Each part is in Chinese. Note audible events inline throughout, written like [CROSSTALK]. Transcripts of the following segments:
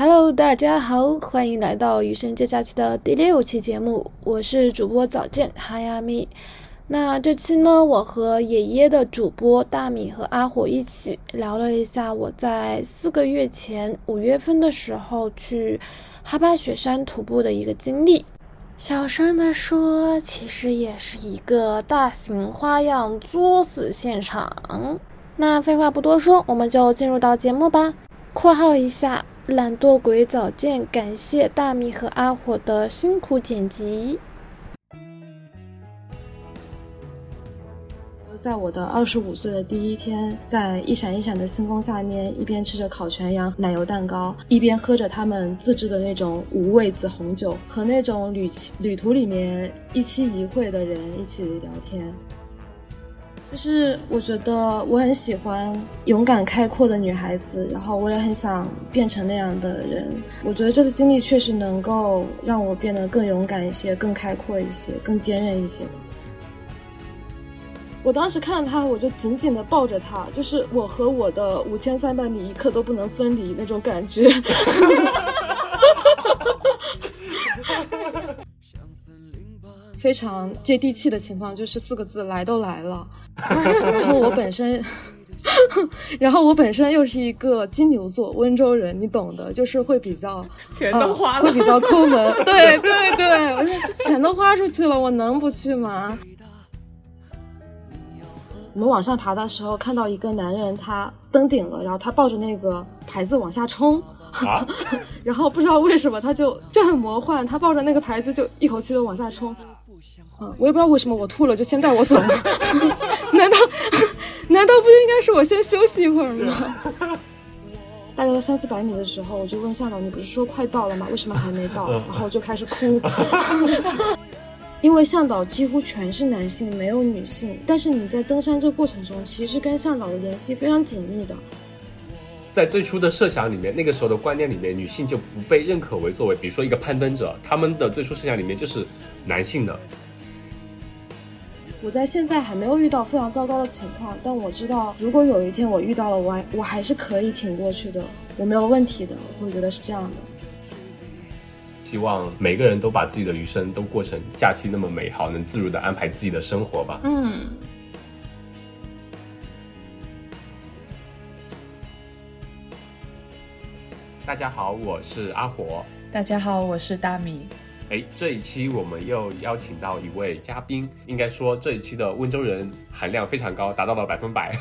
Hello，大家好，欢迎来到余生这假期的第六期节目，我是主播早见哈亚咪。那这期呢，我和爷爷的主播大米和阿火一起聊了一下我在四个月前五月份的时候去哈巴雪山徒步的一个经历。小声的说，其实也是一个大型花样作死现场。那废话不多说，我们就进入到节目吧。括号一下，懒惰鬼早见，感谢大米和阿火的辛苦剪辑。在我的二十五岁的第一天，在一闪一闪的星空下面，一边吃着烤全羊奶油蛋糕，一边喝着他们自制的那种无味子红酒，和那种旅旅途里面一期一会的人一起聊天。就是我觉得我很喜欢勇敢开阔的女孩子，然后我也很想变成那样的人。我觉得这次经历确实能够让我变得更勇敢一些，更开阔一些，更坚韧一些。我当时看到他，我就紧紧的抱着他，就是我和我的五千三百米一刻都不能分离那种感觉。[LAUGHS] 非常接地气的情况就是四个字：来都来了。然后我本身，[LAUGHS] 然后我本身又是一个金牛座温州人，你懂的，就是会比较钱都花了，会比较抠门。对对对，我说钱都花出去了，我能不去吗？我们往上爬的时候，看到一个男人，他登顶了，然后他抱着那个牌子往下冲，[LAUGHS] 然后不知道为什么他就就很魔幻，他抱着那个牌子就一口气的往下冲，嗯，我也不知道为什么我吐了就先带我走了，[LAUGHS] 难道难道不应该是我先休息一会儿吗？[LAUGHS] 大概在三四百米的时候，我就问向导：“你不是说快到了吗？为什么还没到？”然后我就开始哭。[LAUGHS] 因为向导几乎全是男性，没有女性。但是你在登山这个过程中，其实跟向导的联系非常紧密的。在最初的设想里面，那个时候的观念里面，女性就不被认可为作为，比如说一个攀登者，他们的最初设想里面就是男性的。我在现在还没有遇到非常糟糕的情况，但我知道，如果有一天我遇到了，我还我还是可以挺过去的，我没有问题的。我会觉得是这样的。希望每个人都把自己的余生都过成假期那么美好，能自如的安排自己的生活吧。嗯。大家好，我是阿火。大家好，我是大米。哎，这一期我们又邀请到一位嘉宾，应该说这一期的温州人含量非常高，达到了百分百。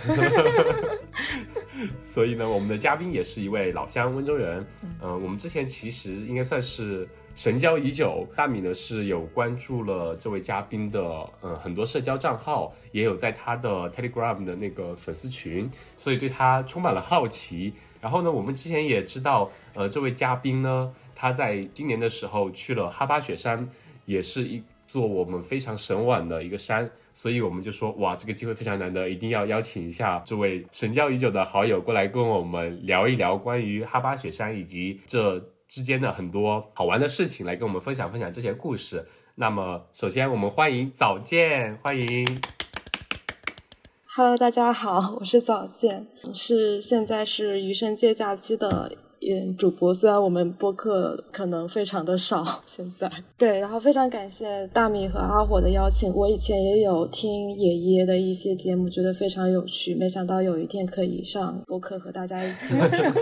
[LAUGHS] 所以呢，我们的嘉宾也是一位老乡温州人。嗯，我们之前其实应该算是神交已久。大米呢是有关注了这位嘉宾的，呃，很多社交账号，也有在他的 Telegram 的那个粉丝群，所以对他充满了好奇。然后呢，我们之前也知道，呃，这位嘉宾呢。他在今年的时候去了哈巴雪山，也是一座我们非常神往的一个山，所以我们就说哇，这个机会非常难得，一定要邀请一下这位神交已久的好友过来跟我们聊一聊关于哈巴雪山以及这之间的很多好玩的事情，来跟我们分享分享这些故事。那么，首先我们欢迎早见，欢迎。Hello，大家好，我是早见，是现在是余生借假期的。嗯，主播虽然我们播客可能非常的少，现在对，然后非常感谢大米和阿火的邀请。我以前也有听爷爷的一些节目，觉得非常有趣，没想到有一天可以上播客和大家一起。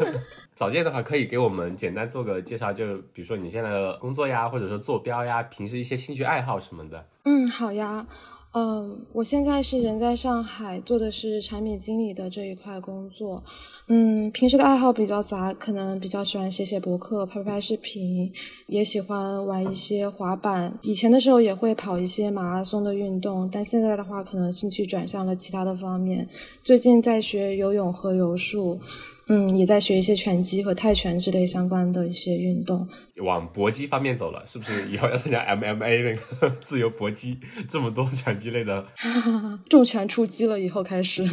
[LAUGHS] 早见的话，可以给我们简单做个介绍，就比如说你现在的工作呀，或者说坐标呀，平时一些兴趣爱好什么的。嗯，好呀。嗯，我现在是人在上海，做的是产品经理的这一块工作。嗯，平时的爱好比较杂，可能比较喜欢写写博客、拍拍视频，也喜欢玩一些滑板。以前的时候也会跑一些马拉松的运动，但现在的话，可能兴趣转向了其他的方面。最近在学游泳和柔术。嗯，也在学一些拳击和泰拳之类相关的一些运动，往搏击方面走了，是不是？以后要参加 MMA 那个 [LAUGHS] 自由搏击，这么多拳击类的，[LAUGHS] 重拳出击了以后开始。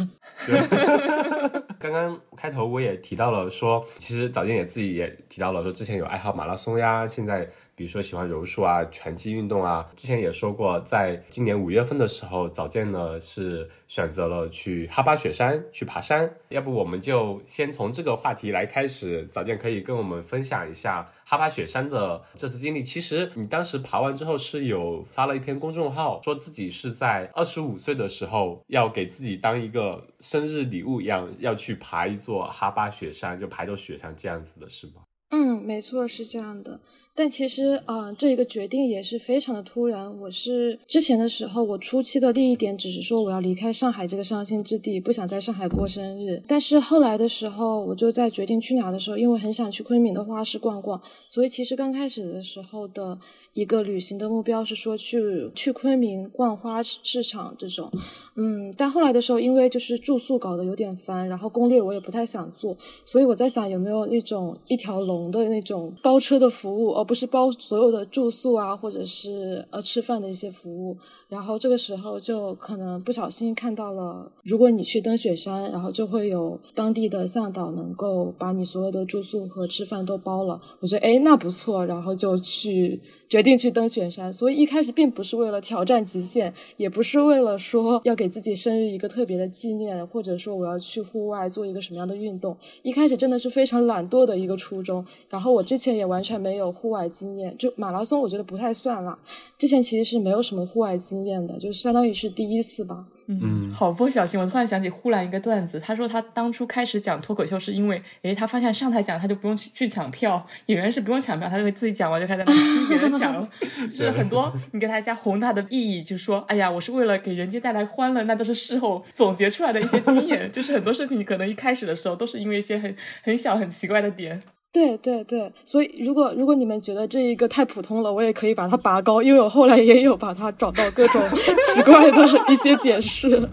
[LAUGHS] 刚刚开头我也提到了，说其实早间也自己也提到了，说之前有爱好马拉松呀，现在比如说喜欢柔术啊、拳击运动啊。之前也说过，在今年五月份的时候，早见呢是选择了去哈巴雪山去爬山。要不我们就先从这个话题来开始，早见可以跟我们分享一下哈巴雪山的这次经历。其实你当时爬完之后是有发了一篇公众号，说自己是在二十五岁的时候要给自己当一个生日礼物一样，要去爬一座哈巴雪山，就爬到雪上这样子的是吗？嗯，没错，是这样的。但其实，啊，这一个决定也是非常的突然。我是之前的时候，我初期的第一点只是说我要离开上海这个伤心之地，不想在上海过生日。但是后来的时候，我就在决定去哪的时候，因为很想去昆明的花市逛逛，所以其实刚开始的时候的一个旅行的目标是说去去昆明逛花市场这种。嗯，但后来的时候，因为就是住宿搞得有点烦，然后攻略我也不太想做，所以我在想有没有那种一条龙的那种包车的服务哦。不是包所有的住宿啊，或者是呃吃饭的一些服务。然后这个时候就可能不小心看到了，如果你去登雪山，然后就会有当地的向导能够把你所有的住宿和吃饭都包了。我觉得哎，那不错，然后就去决定去登雪山。所以一开始并不是为了挑战极限，也不是为了说要给自己生日一个特别的纪念，或者说我要去户外做一个什么样的运动。一开始真的是非常懒惰的一个初衷。然后我之前也完全没有户外经验，就马拉松我觉得不太算啦。之前其实是没有什么户外经验的，就相当于是第一次吧。嗯，好不小心，我突然想起呼兰一个段子，他说他当初开始讲脱口秀是因为，诶，他发现上台讲他就不用去去抢票，演员是不用抢票，他就会自己讲完就开始在那听别人讲了，[LAUGHS] 就是很多你给他加宏大的意义，就说，哎呀，我是为了给人间带来欢乐，那都是事后总结出来的一些经验，[LAUGHS] 就是很多事情你可能一开始的时候都是因为一些很很小很奇怪的点。对对对，所以如果如果你们觉得这一个太普通了，我也可以把它拔高，因为我后来也有把它找到各种 [LAUGHS] 奇怪的一些解释，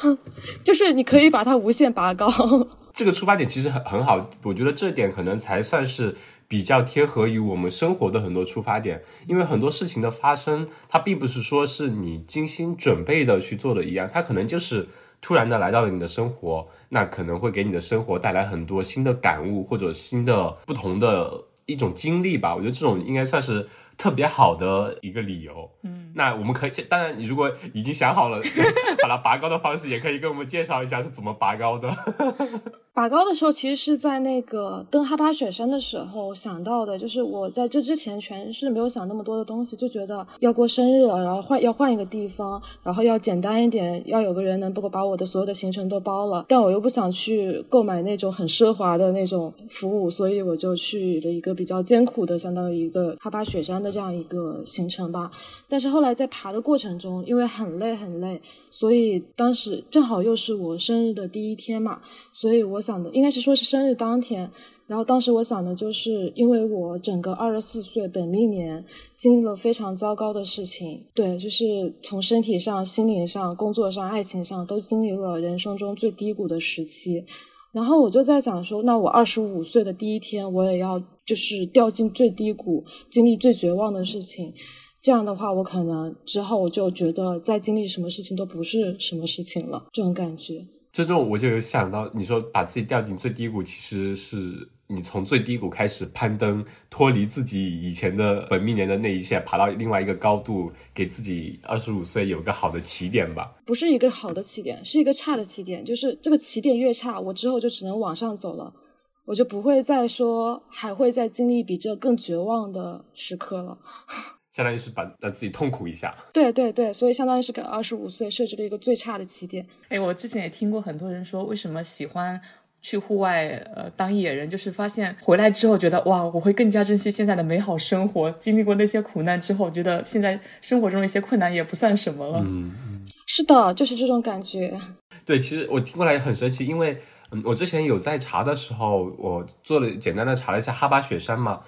[LAUGHS] 就是你可以把它无限拔高。[LAUGHS] 这个出发点其实很很好，我觉得这点可能才算是比较贴合于我们生活的很多出发点，因为很多事情的发生，它并不是说是你精心准备的去做的一样，它可能就是。突然的来到了你的生活，那可能会给你的生活带来很多新的感悟，或者新的不同的一种经历吧。我觉得这种应该算是特别好的一个理由。嗯，那我们可以，当然你如果已经想好了把它拔高的方式，也可以跟我们介绍一下是怎么拔高的。[LAUGHS] 拔高的时候，其实是在那个登哈巴雪山的时候想到的，就是我在这之前全是没有想那么多的东西，就觉得要过生日了，然后换要换一个地方，然后要简单一点，要有个人能够把我的所有的行程都包了，但我又不想去购买那种很奢华的那种服务，所以我就去了一个比较艰苦的，相当于一个哈巴雪山的这样一个行程吧。但是后来在爬的过程中，因为很累很累，所以当时正好又是我生日的第一天嘛，所以我。想的应该是说是生日当天，然后当时我想的就是因为我整个二十四岁本命年经历了非常糟糕的事情，对，就是从身体上、心灵上、工作上、爱情上都经历了人生中最低谷的时期，然后我就在想说，那我二十五岁的第一天，我也要就是掉进最低谷，经历最绝望的事情，这样的话，我可能之后我就觉得再经历什么事情都不是什么事情了，这种感觉。这种我就有想到，你说把自己掉进最低谷，其实是你从最低谷开始攀登，脱离自己以前的本命年的那一切，爬到另外一个高度，给自己二十五岁有个好的起点吧？不是一个好的起点，是一个差的起点。就是这个起点越差，我之后就只能往上走了，我就不会再说还会再经历比这更绝望的时刻了。[LAUGHS] 相当于是把让自己痛苦一下，对对对，所以相当于是给二十五岁设置了一个最差的起点。哎，我之前也听过很多人说，为什么喜欢去户外呃当野人，就是发现回来之后觉得哇，我会更加珍惜现在的美好生活。经历过那些苦难之后，觉得现在生活中的一些困难也不算什么了。嗯，是的，就是这种感觉。对，其实我听过来也很神奇，因为嗯，我之前有在查的时候，我做了简单的查了一下哈巴雪山嘛。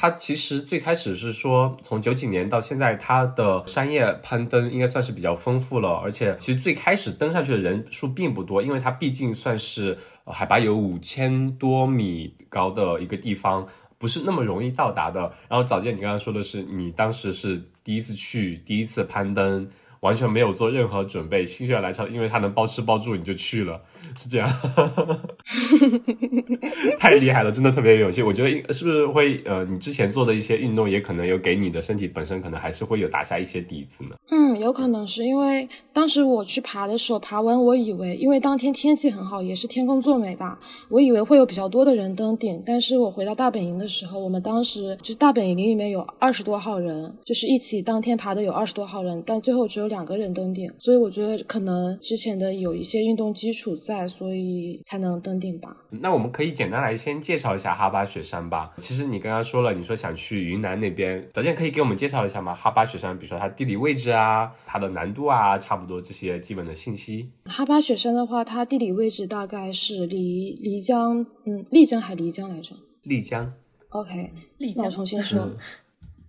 它其实最开始是说，从九几年到现在，它的山叶攀登应该算是比较丰富了。而且，其实最开始登上去的人数并不多，因为它毕竟算是海拔有五千多米高的一个地方，不是那么容易到达的。然后，早见你刚刚说的是，你当时是第一次去，第一次攀登。完全没有做任何准备，心血来潮，因为它能包吃包住，你就去了，[LAUGHS] 是这样。[LAUGHS] 太厉害了，真的特别有勇气。我觉得是不是会呃，你之前做的一些运动也可能有给你的身体本身可能还是会有打下一些底子呢？嗯，有可能是因为当时我去爬的时候，爬完我以为，因为当天天气很好，也是天公作美吧，我以为会有比较多的人登顶。但是我回到大本营的时候，我们当时就是大本营里面有二十多号人，就是一起当天爬的有二十多号人，但最后只有两个人登顶。所以我觉得可能之前的有一些运动基础在，所以才能登顶吧。那我们可以简单来先介绍一下哈巴雪山吧。其实你刚刚说了，你说想去云南那边，早先可以给我们介绍一下吗？哈巴雪山，比如说它地理位置啊，它的难度啊，差不多这些基本的信息。哈巴雪山的话，它地理位置大概是离漓江，嗯，丽江还漓江来着？丽江。OK，丽江那我重新说，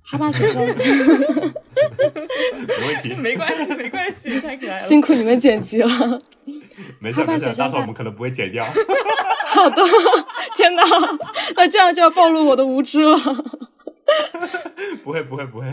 哈巴雪山，[LAUGHS] [LAUGHS] 没问题，没关系，没关系，太可爱了。辛苦你们剪辑了。没事没事，哈巴雪山到时候我们可能不会剪掉。[LAUGHS] 好的，天哪，那这样就要暴露我的无知了。不会不会不会。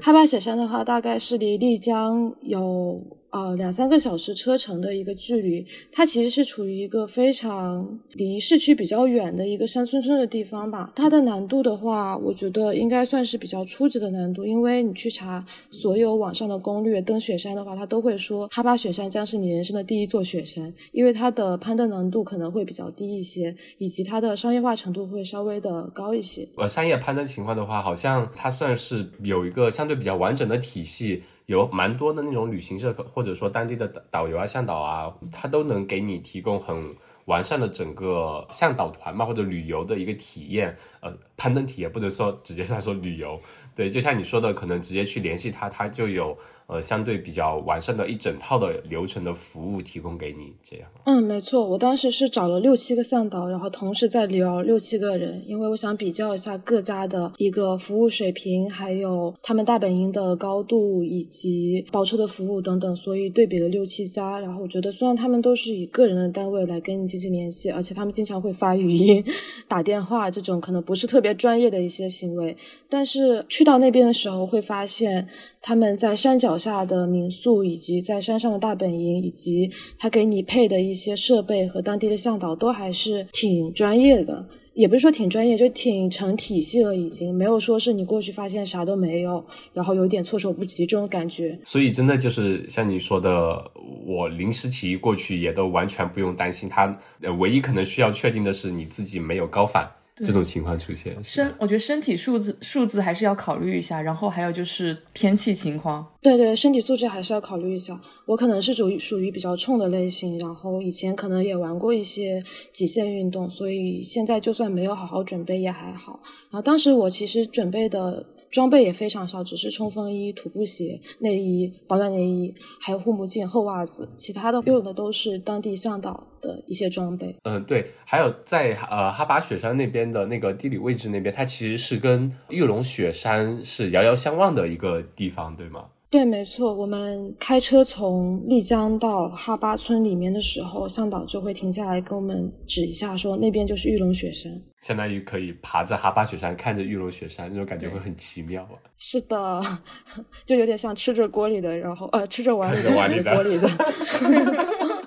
哈巴雪山的话，大概是离丽江有呃两三个小时车程的一个距离。它其实是处于一个非常离市区比较远的一个山村村的地方吧。它的难度的话，我觉得应该算是比较初级的难度，因为你去查所有网上的攻略，登雪山的话，它都会说哈巴雪山将是你人生的第一座雪山，因为它的攀登难度可能会比较低一些，以及它的商业化程度会稍微的高一些。呃，商业攀登情况的话，好像它算是有一个相对比较完整的体系，有蛮多的那种旅行社或者说当地的导导游啊、向导啊，他都能给你提供很完善的整个向导团嘛，或者旅游的一个体验。呃，攀登体验不能说直接来说旅游，对，就像你说的，可能直接去联系他，他就有呃相对比较完善的一整套的流程的服务提供给你，这样。嗯，没错，我当时是找了六七个向导，然后同时在聊六七个人，因为我想比较一下各家的一个服务水平，还有他们大本营的高度以及包车的服务等等，所以对比了六七家。然后我觉得，虽然他们都是以个人的单位来跟你进行联系，而且他们经常会发语音、[LAUGHS] 打电话这种可能不是特别专业的一些行为，但是去到那边的时候会发现。他们在山脚下的民宿，以及在山上的大本营，以及他给你配的一些设备和当地的向导，都还是挺专业的。也不是说挺专业，就挺成体系了，已经没有说是你过去发现啥都没有，然后有点措手不及这种感觉。所以真的就是像你说的，我临时起意过去也都完全不用担心。他呃，唯一可能需要确定的是你自己没有高反。这种情况出现，身我觉得身体素质数字还是要考虑一下，然后还有就是天气情况。对对，身体素质还是要考虑一下。我可能是属于属于比较冲的类型，然后以前可能也玩过一些极限运动，所以现在就算没有好好准备也还好。然后当时我其实准备的装备也非常少，只是冲锋衣、徒步鞋、内衣、保暖内衣，还有护目镜、厚袜子，其他的用的都是当地向导的一些装备。嗯，对，还有在呃哈巴雪山那边的那个地理位置那边，它其实是跟玉龙雪山是遥遥相望的一个地方，对吗？对，没错。我们开车从丽江到哈巴村里面的时候，向导就会停下来跟我们指一下，说那边就是玉龙雪山。相当于可以爬着哈巴雪山，看着玉龙雪山，那种感觉会很奇妙啊。[LAUGHS] 是的，[LAUGHS] 就有点像吃着锅里的，然后呃吃着碗里的，碗里的锅里的。[LAUGHS]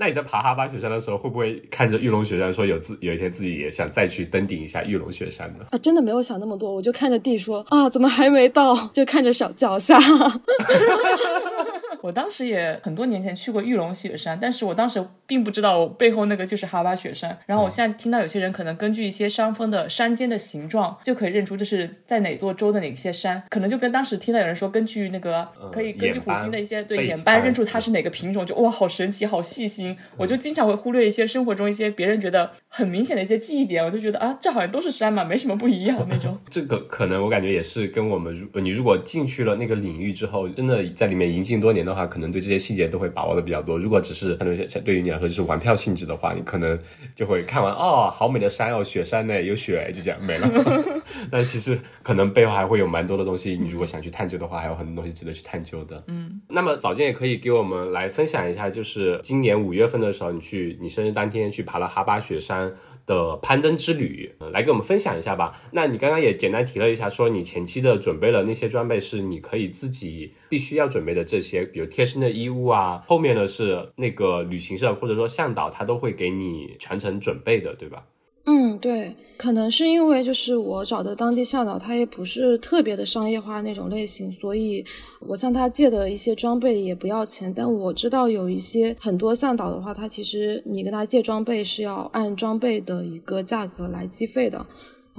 那你在爬哈巴雪山的时候，会不会看着玉龙雪山，说有自有一天自己也想再去登顶一下玉龙雪山呢？啊，真的没有想那么多，我就看着地说啊，怎么还没到？就看着小脚下。[LAUGHS] 我当时也很多年前去过玉龙雪山，但是我当时并不知道我背后那个就是哈巴雪山。然后我现在听到有些人可能根据一些山峰的山间的形状，就可以认出这是在哪座州的哪些山，可能就跟当时听到有人说根据那个可以根据虎鲸的一些对眼斑认出它是哪个品种，就哇好神奇，好细心。我就经常会忽略一些生活中一些别人觉得很明显的一些记忆点，我就觉得啊这好像都是山嘛，没什么不一样那种。[LAUGHS] 这个可能我感觉也是跟我们如你如果进去了那个领域之后，真的在里面营进多年的话，可能对这些细节都会把握的比较多。如果只是相对对于你来说就是玩票性质的话，你可能就会看完哦，好美的山哦，雪山呢有雪，就这样没了。[LAUGHS] 但其实可能背后还会有蛮多的东西，你如果想去探究的话，还有很多东西值得去探究的。嗯，那么早间也可以给我们来分享一下，就是今年五月份的时候，你去你生日当天去爬了哈巴雪山。的攀登之旅，来给我们分享一下吧。那你刚刚也简单提了一下，说你前期的准备了那些装备是你可以自己必须要准备的这些，比如贴身的衣物啊。后面呢是那个旅行社或者说向导他都会给你全程准备的，对吧？嗯，对，可能是因为就是我找的当地向导，他也不是特别的商业化那种类型，所以我向他借的一些装备也不要钱。但我知道有一些很多向导的话，他其实你跟他借装备是要按装备的一个价格来计费的。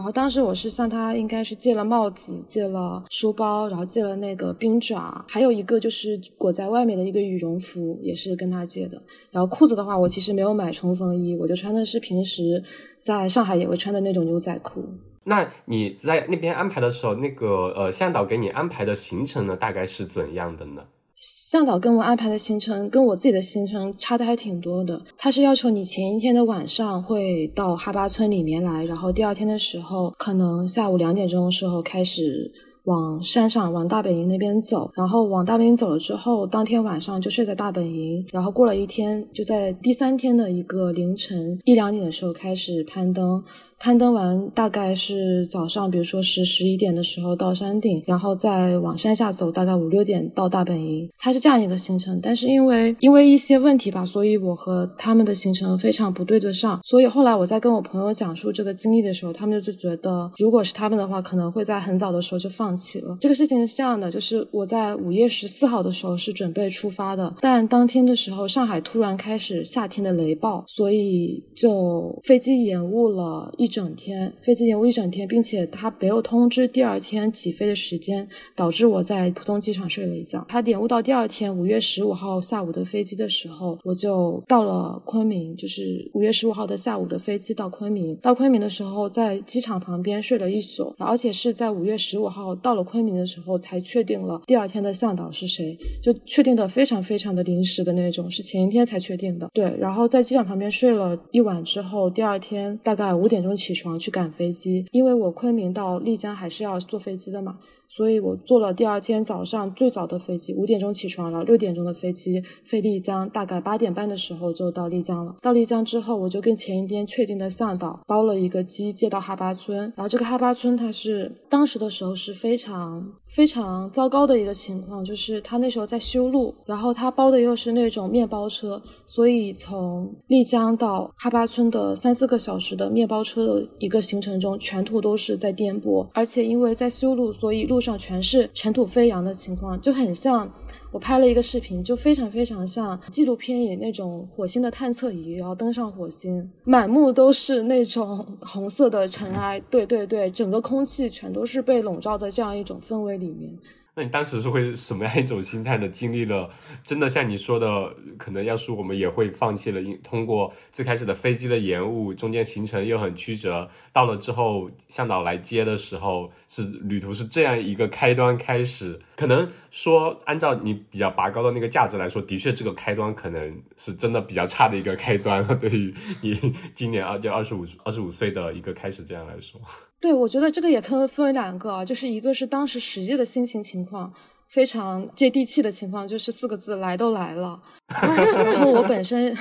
然后当时我是向他应该是借了帽子，借了书包，然后借了那个冰爪，还有一个就是裹在外面的一个羽绒服，也是跟他借的。然后裤子的话，我其实没有买冲锋衣，我就穿的是平时在上海也会穿的那种牛仔裤。那你在那边安排的时候，那个呃向导给你安排的行程呢，大概是怎样的呢？向导跟我安排的行程跟我自己的行程差的还挺多的。他是要求你前一天的晚上会到哈巴村里面来，然后第二天的时候可能下午两点钟的时候开始往山上往大本营那边走，然后往大本营走了之后，当天晚上就睡在大本营，然后过了一天就在第三天的一个凌晨一两点的时候开始攀登。攀登完大概是早上，比如说十十一点的时候到山顶，然后再往山下走，大概五六点到大本营。它是这样一个行程，但是因为因为一些问题吧，所以我和他们的行程非常不对得上。所以后来我在跟我朋友讲述这个经历的时候，他们就觉得，如果是他们的话，可能会在很早的时候就放弃了。这个事情是这样的，就是我在五月十四号的时候是准备出发的，但当天的时候上海突然开始夏天的雷暴，所以就飞机延误了一。整天飞机延误一整天，并且他没有通知第二天起飞的时间，导致我在浦东机场睡了一觉。他延误到第二天五月十五号下午的飞机的时候，我就到了昆明，就是五月十五号的下午的飞机到昆明。到昆明的时候，在机场旁边睡了一宿，而且是在五月十五号到了昆明的时候才确定了第二天的向导是谁，就确定的非常非常的临时的那种，是前一天才确定的。对，然后在机场旁边睡了一晚之后，第二天大概五点钟。起床去赶飞机，因为我昆明到丽江还是要坐飞机的嘛。所以我坐了第二天早上最早的飞机，五点钟起床，然后六点钟的飞机飞丽江，大概八点半的时候就到丽江了。到丽江之后，我就跟前一天确定的向导包了一个机，接到哈巴村。然后这个哈巴村它是当时的时候是非常非常糟糕的一个情况，就是他那时候在修路，然后他包的又是那种面包车，所以从丽江到哈巴村的三四个小时的面包车的一个行程中，全途都是在颠簸，而且因为在修路，所以路。上全是尘土飞扬的情况，就很像我拍了一个视频，就非常非常像纪录片里那种火星的探测仪然后登上火星，满目都是那种 [LAUGHS] 红色的尘埃。对对对，整个空气全都是被笼罩在这样一种氛围里面。那你当时是会什么样一种心态呢？经历了真的像你说的，可能要是我们也会放弃了。因通过最开始的飞机的延误，中间行程又很曲折，到了之后向导来接的时候，是旅途是这样一个开端开始。可能说按照你比较拔高的那个价值来说，的确这个开端可能是真的比较差的一个开端了。对于你今年啊就二十五二十五岁的一个开始这样来说。对，我觉得这个也可以分为两个啊，就是一个是当时实际的心情情况，非常接地气的情况，就是四个字，来都来了。[LAUGHS] 然后我本身。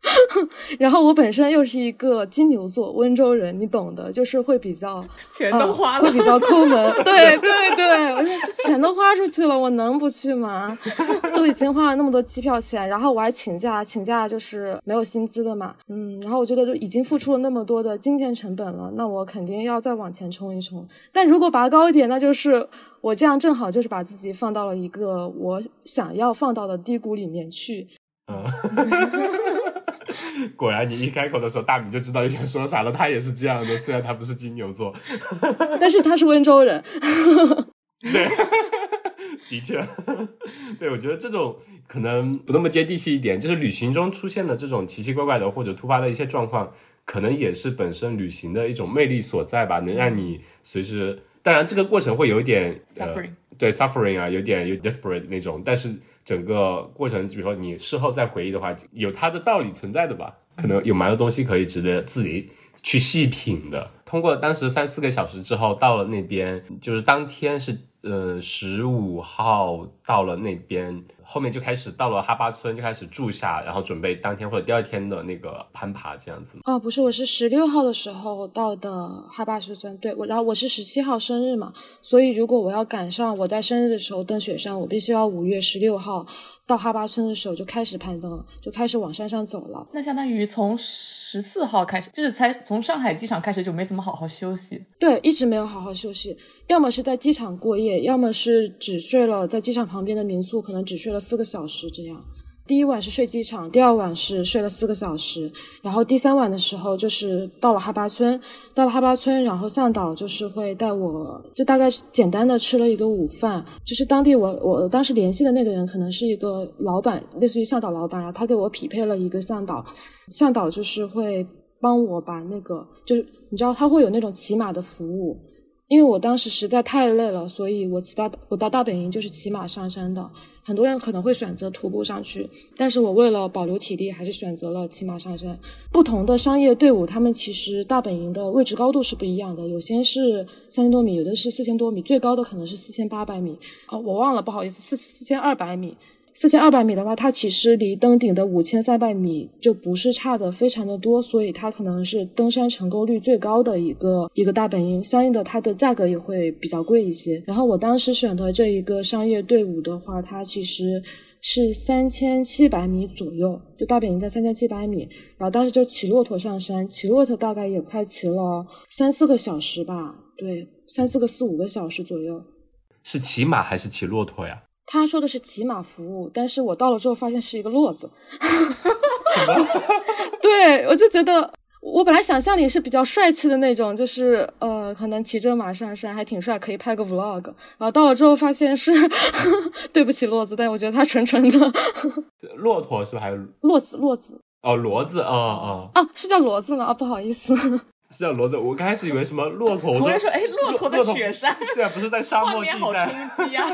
[LAUGHS] 然后我本身又是一个金牛座温州人，你懂的，就是会比较 [LAUGHS] 钱都花了，会比较抠门。[LAUGHS] 对对对，我钱都花出去了，我能不去吗？都已经花了那么多机票钱，然后我还请假，请假就是没有薪资的嘛。嗯，然后我觉得就已经付出了那么多的金钱成本了，那我肯定要再往前冲一冲。但如果拔高一点，那就是我这样正好就是把自己放到了一个我想要放到的低谷里面去。嗯。[LAUGHS] 果然，你一开口的时候，大米就知道你想说啥了。他也是这样的，虽然他不是金牛座，[LAUGHS] 但是他是温州人。[LAUGHS] 对，的确，对我觉得这种可能不那么接地气一点，就是旅行中出现的这种奇奇怪怪的或者突发的一些状况，可能也是本身旅行的一种魅力所在吧，能让你随时。当然，这个过程会有一点 suffering，对 suffering 啊，有点有 desperate 那种，但是。整个过程，比如说你事后再回忆的话，有它的道理存在的吧？可能有蛮多东西可以值得自己去细品的。通过当时三四个小时之后到了那边，就是当天是呃，十五号到了那边，后面就开始到了哈巴村，就开始住下，然后准备当天或者第二天的那个攀爬这样子。啊，不是，我是十六号的时候到的哈巴村，对，我然后我是十七号生日嘛，所以如果我要赶上我在生日的时候登雪山，我必须要五月十六号。到哈巴村的时候就开始攀登，就开始往山上走了。那相当于从十四号开始，就是才从上海机场开始就没怎么好好休息。对，一直没有好好休息，要么是在机场过夜，要么是只睡了在机场旁边的民宿，可能只睡了四个小时这样。第一晚是睡机场，第二晚是睡了四个小时，然后第三晚的时候就是到了哈巴村，到了哈巴村，然后向导就是会带我，就大概简单的吃了一个午饭，就是当地我我当时联系的那个人可能是一个老板，类似于向导老板，然后他给我匹配了一个向导，向导就是会帮我把那个，就是你知道他会有那种骑马的服务，因为我当时实在太累了，所以我骑到我到大本营就是骑马上山的。很多人可能会选择徒步上去，但是我为了保留体力，还是选择了骑马上山。不同的商业队伍，他们其实大本营的位置高度是不一样的，有些是三千多米，有的是四千多米，最高的可能是四千八百米。哦，我忘了，不好意思，四四千二百米。四千二百米的话，它其实离登顶的五千三百米就不是差的非常的多，所以它可能是登山成功率最高的一个一个大本营，相应的它的价格也会比较贵一些。然后我当时选的这一个商业队伍的话，它其实是三千七百米左右，就大本营在三千七百米，然后当时就骑骆驼上山，骑骆驼大概也快骑了三四个小时吧，对，三四个四五个小时左右。是骑马还是骑骆驼呀？他说的是骑马服务，但是我到了之后发现是一个骆子。什么？[LAUGHS] 对，我就觉得我本来想象里是比较帅气的那种，就是呃，可能骑着马上山还挺帅，可以拍个 vlog。然后到了之后发现是，[LAUGHS] 对不起骆子，但我觉得他纯纯的。[LAUGHS] 骆驼是不是还有骆子？骆子？哦，骡子啊啊啊！是叫骡子吗？啊，不好意思，是叫骡子。我刚开始以为什么骆驼，我说说哎，骆驼在雪山，对啊，不是在沙漠地带，好冲击啊！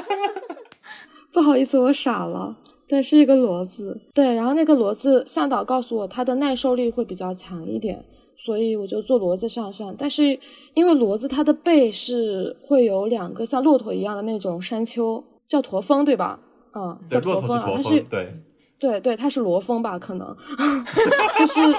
不好意思，我傻了。对，是一个骡子。对，然后那个骡子向导告诉我，它的耐受力会比较强一点，所以我就坐骡子上山。但是因为骡子它的背是会有两个像骆驼一样的那种山丘，叫驼峰，对吧？嗯，叫驼峰，它是对，[LAUGHS] 对对，它是罗峰吧？可能 [LAUGHS] 就是。[LAUGHS]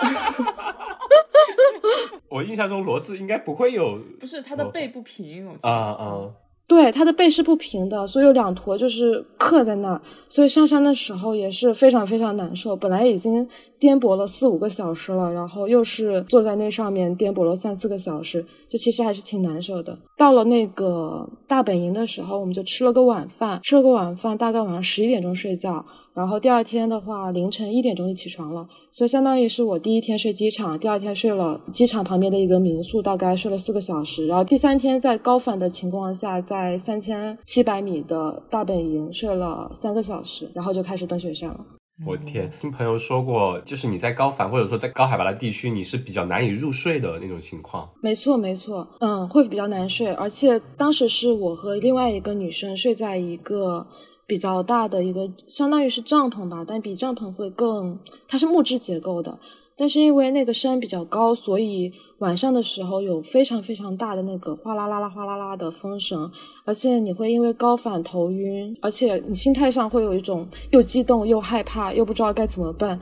我印象中骡子应该不会有，不是它的背不平，啊啊。对，它的背是不平的，所以有两坨就是刻在那儿，所以上山的时候也是非常非常难受。本来已经颠簸了四五个小时了，然后又是坐在那上面颠簸了三四个小时，就其实还是挺难受的。到了那个大本营的时候，我们就吃了个晚饭，吃了个晚饭，大概晚上十一点钟睡觉。然后第二天的话，凌晨一点钟就起床了，所以相当于是我第一天睡机场，第二天睡了机场旁边的一个民宿，大概睡了四个小时。然后第三天在高反的情况下，在三千七百米的大本营睡了三个小时，然后就开始登雪山了。我天，听朋友说过，就是你在高反或者说在高海拔的地区，你是比较难以入睡的那种情况。没错，没错，嗯，会比较难睡，而且当时是我和另外一个女生睡在一个。比较大的一个，相当于是帐篷吧，但比帐篷会更，它是木质结构的。但是因为那个山比较高，所以晚上的时候有非常非常大的那个哗啦啦啦哗啦啦的风声，而且你会因为高反头晕，而且你心态上会有一种又激动又害怕又不知道该怎么办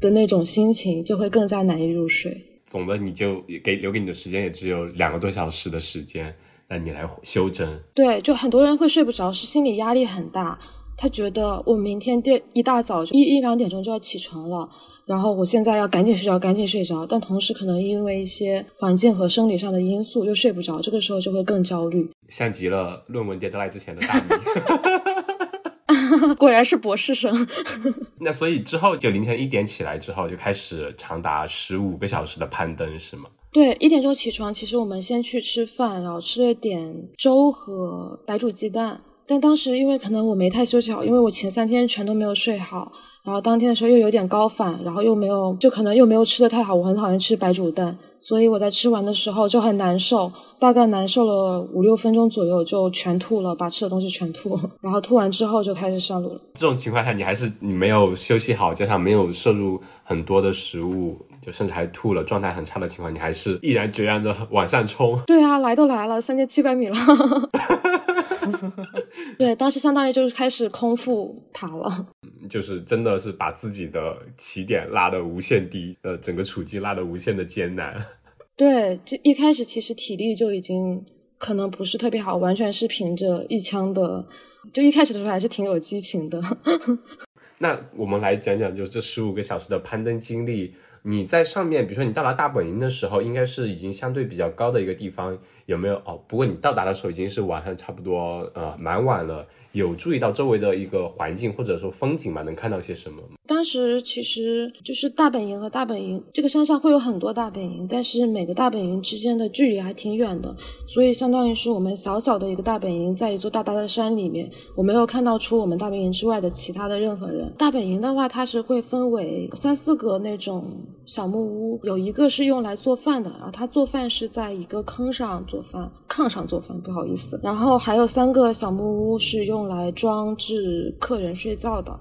的那种心情，就会更加难以入睡。总的，你就给留给你的时间也只有两个多小时的时间。那你来修正，对，就很多人会睡不着，是心理压力很大。他觉得我明天第一大早一一两点钟就要起床了，然后我现在要赶紧睡着，赶紧睡着。但同时可能因为一些环境和生理上的因素又睡不着，这个时候就会更焦虑，像极了论文 deadline 之前的大米。[LAUGHS] [LAUGHS] 果然是博士生。那所以之后就凌晨一点起来之后，就开始长达十五个小时的攀登，是吗？对，一点钟起床，其实我们先去吃饭，然后吃了点粥和白煮鸡蛋。但当时因为可能我没太休息好，因为我前三天全都没有睡好，然后当天的时候又有点高反，然后又没有，就可能又没有吃的太好。我很讨厌吃白煮蛋，所以我在吃完的时候就很难受，大概难受了五六分钟左右就全吐了，把吃的东西全吐。然后吐完之后就开始上路了。这种情况下，你还是你没有休息好，加上没有摄入很多的食物。就甚至还吐了，状态很差的情况，你还是毅然决然的往上冲。[LAUGHS] 对啊，来都来了，三千七百米了。[LAUGHS] 对，当时相当于就是开始空腹爬了，就是真的是把自己的起点拉得无限低，呃，整个处境拉得无限的艰难。[LAUGHS] 对，就一开始其实体力就已经可能不是特别好，完全是凭着一腔的，就一开始的时候还是挺有激情的。[LAUGHS] 那我们来讲讲，就这十五个小时的攀登经历。你在上面，比如说你到达大本营的时候，应该是已经相对比较高的一个地方，有没有？哦，不过你到达的时候已经是晚上，差不多呃蛮晚了。有注意到周围的一个环境或者说风景吗？能看到些什么吗？当时其实就是大本营和大本营这个山上会有很多大本营，但是每个大本营之间的距离还挺远的，所以相当于是我们小小的一个大本营在一座大大的山里面，我没有看到出我们大本营之外的其他的任何人。大本营的话，它是会分为三四个那种小木屋，有一个是用来做饭的，然后它做饭是在一个坑上做做饭，炕上做饭，不好意思。然后还有三个小木屋是用。来装置客人睡觉的。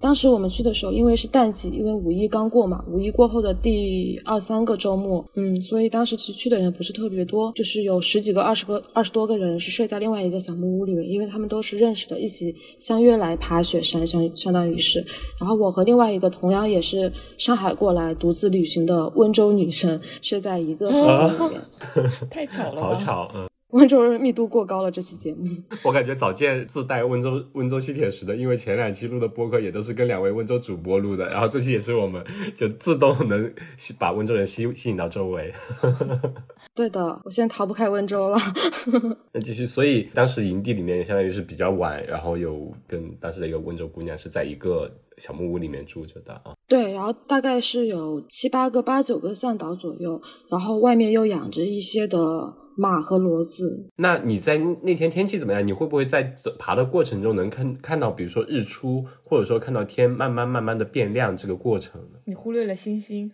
当时我们去的时候，因为是淡季，因为五一刚过嘛，五一过后的第二三个周末，嗯，所以当时其实去的人不是特别多，就是有十几个、二十个、二十多个人是睡在另外一个小木屋里面，因为他们都是认识的，一起相约来爬雪山，相相当于是。然后我和另外一个同样也是上海过来独自旅行的温州女生睡在一个房间里面，[LAUGHS] 太巧了，好巧，嗯。[LAUGHS] 温州人密度过高了，这期节目 [LAUGHS] 我感觉早见自带温州温州吸铁石的，因为前两期录的播客也都是跟两位温州主播录的，然后这期也是我们就自动能把温州人吸吸引到周围。[LAUGHS] 对的，我现在逃不开温州了。那继续，所以当时营地里面相当于是比较晚，然后有跟当时的一个温州姑娘是在一个小木屋里面住着的啊。对，然后大概是有七八个、八九个向导左右，然后外面又养着一些的。马和骡子。那你在那天天气怎么样？你会不会在爬的过程中能看看到，比如说日出，或者说看到天慢慢慢慢的变亮这个过程？你忽略了星星。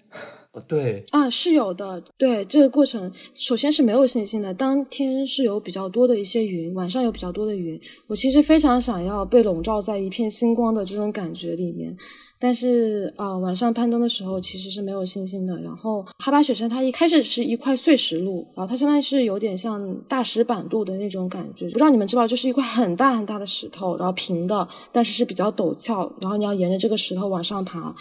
对啊，是有的。对这个过程，首先是没有星星的。当天是有比较多的一些云，晚上有比较多的云。我其实非常想要被笼罩在一片星光的这种感觉里面。但是啊，晚上攀登的时候其实是没有星星的。然后哈巴雪山它一开始是一块碎石路，然后它相当于是有点像大石板路的那种感觉。不知道你们知道，就是一块很大很大的石头，然后平的，但是是比较陡峭。然后你要沿着这个石头往上爬，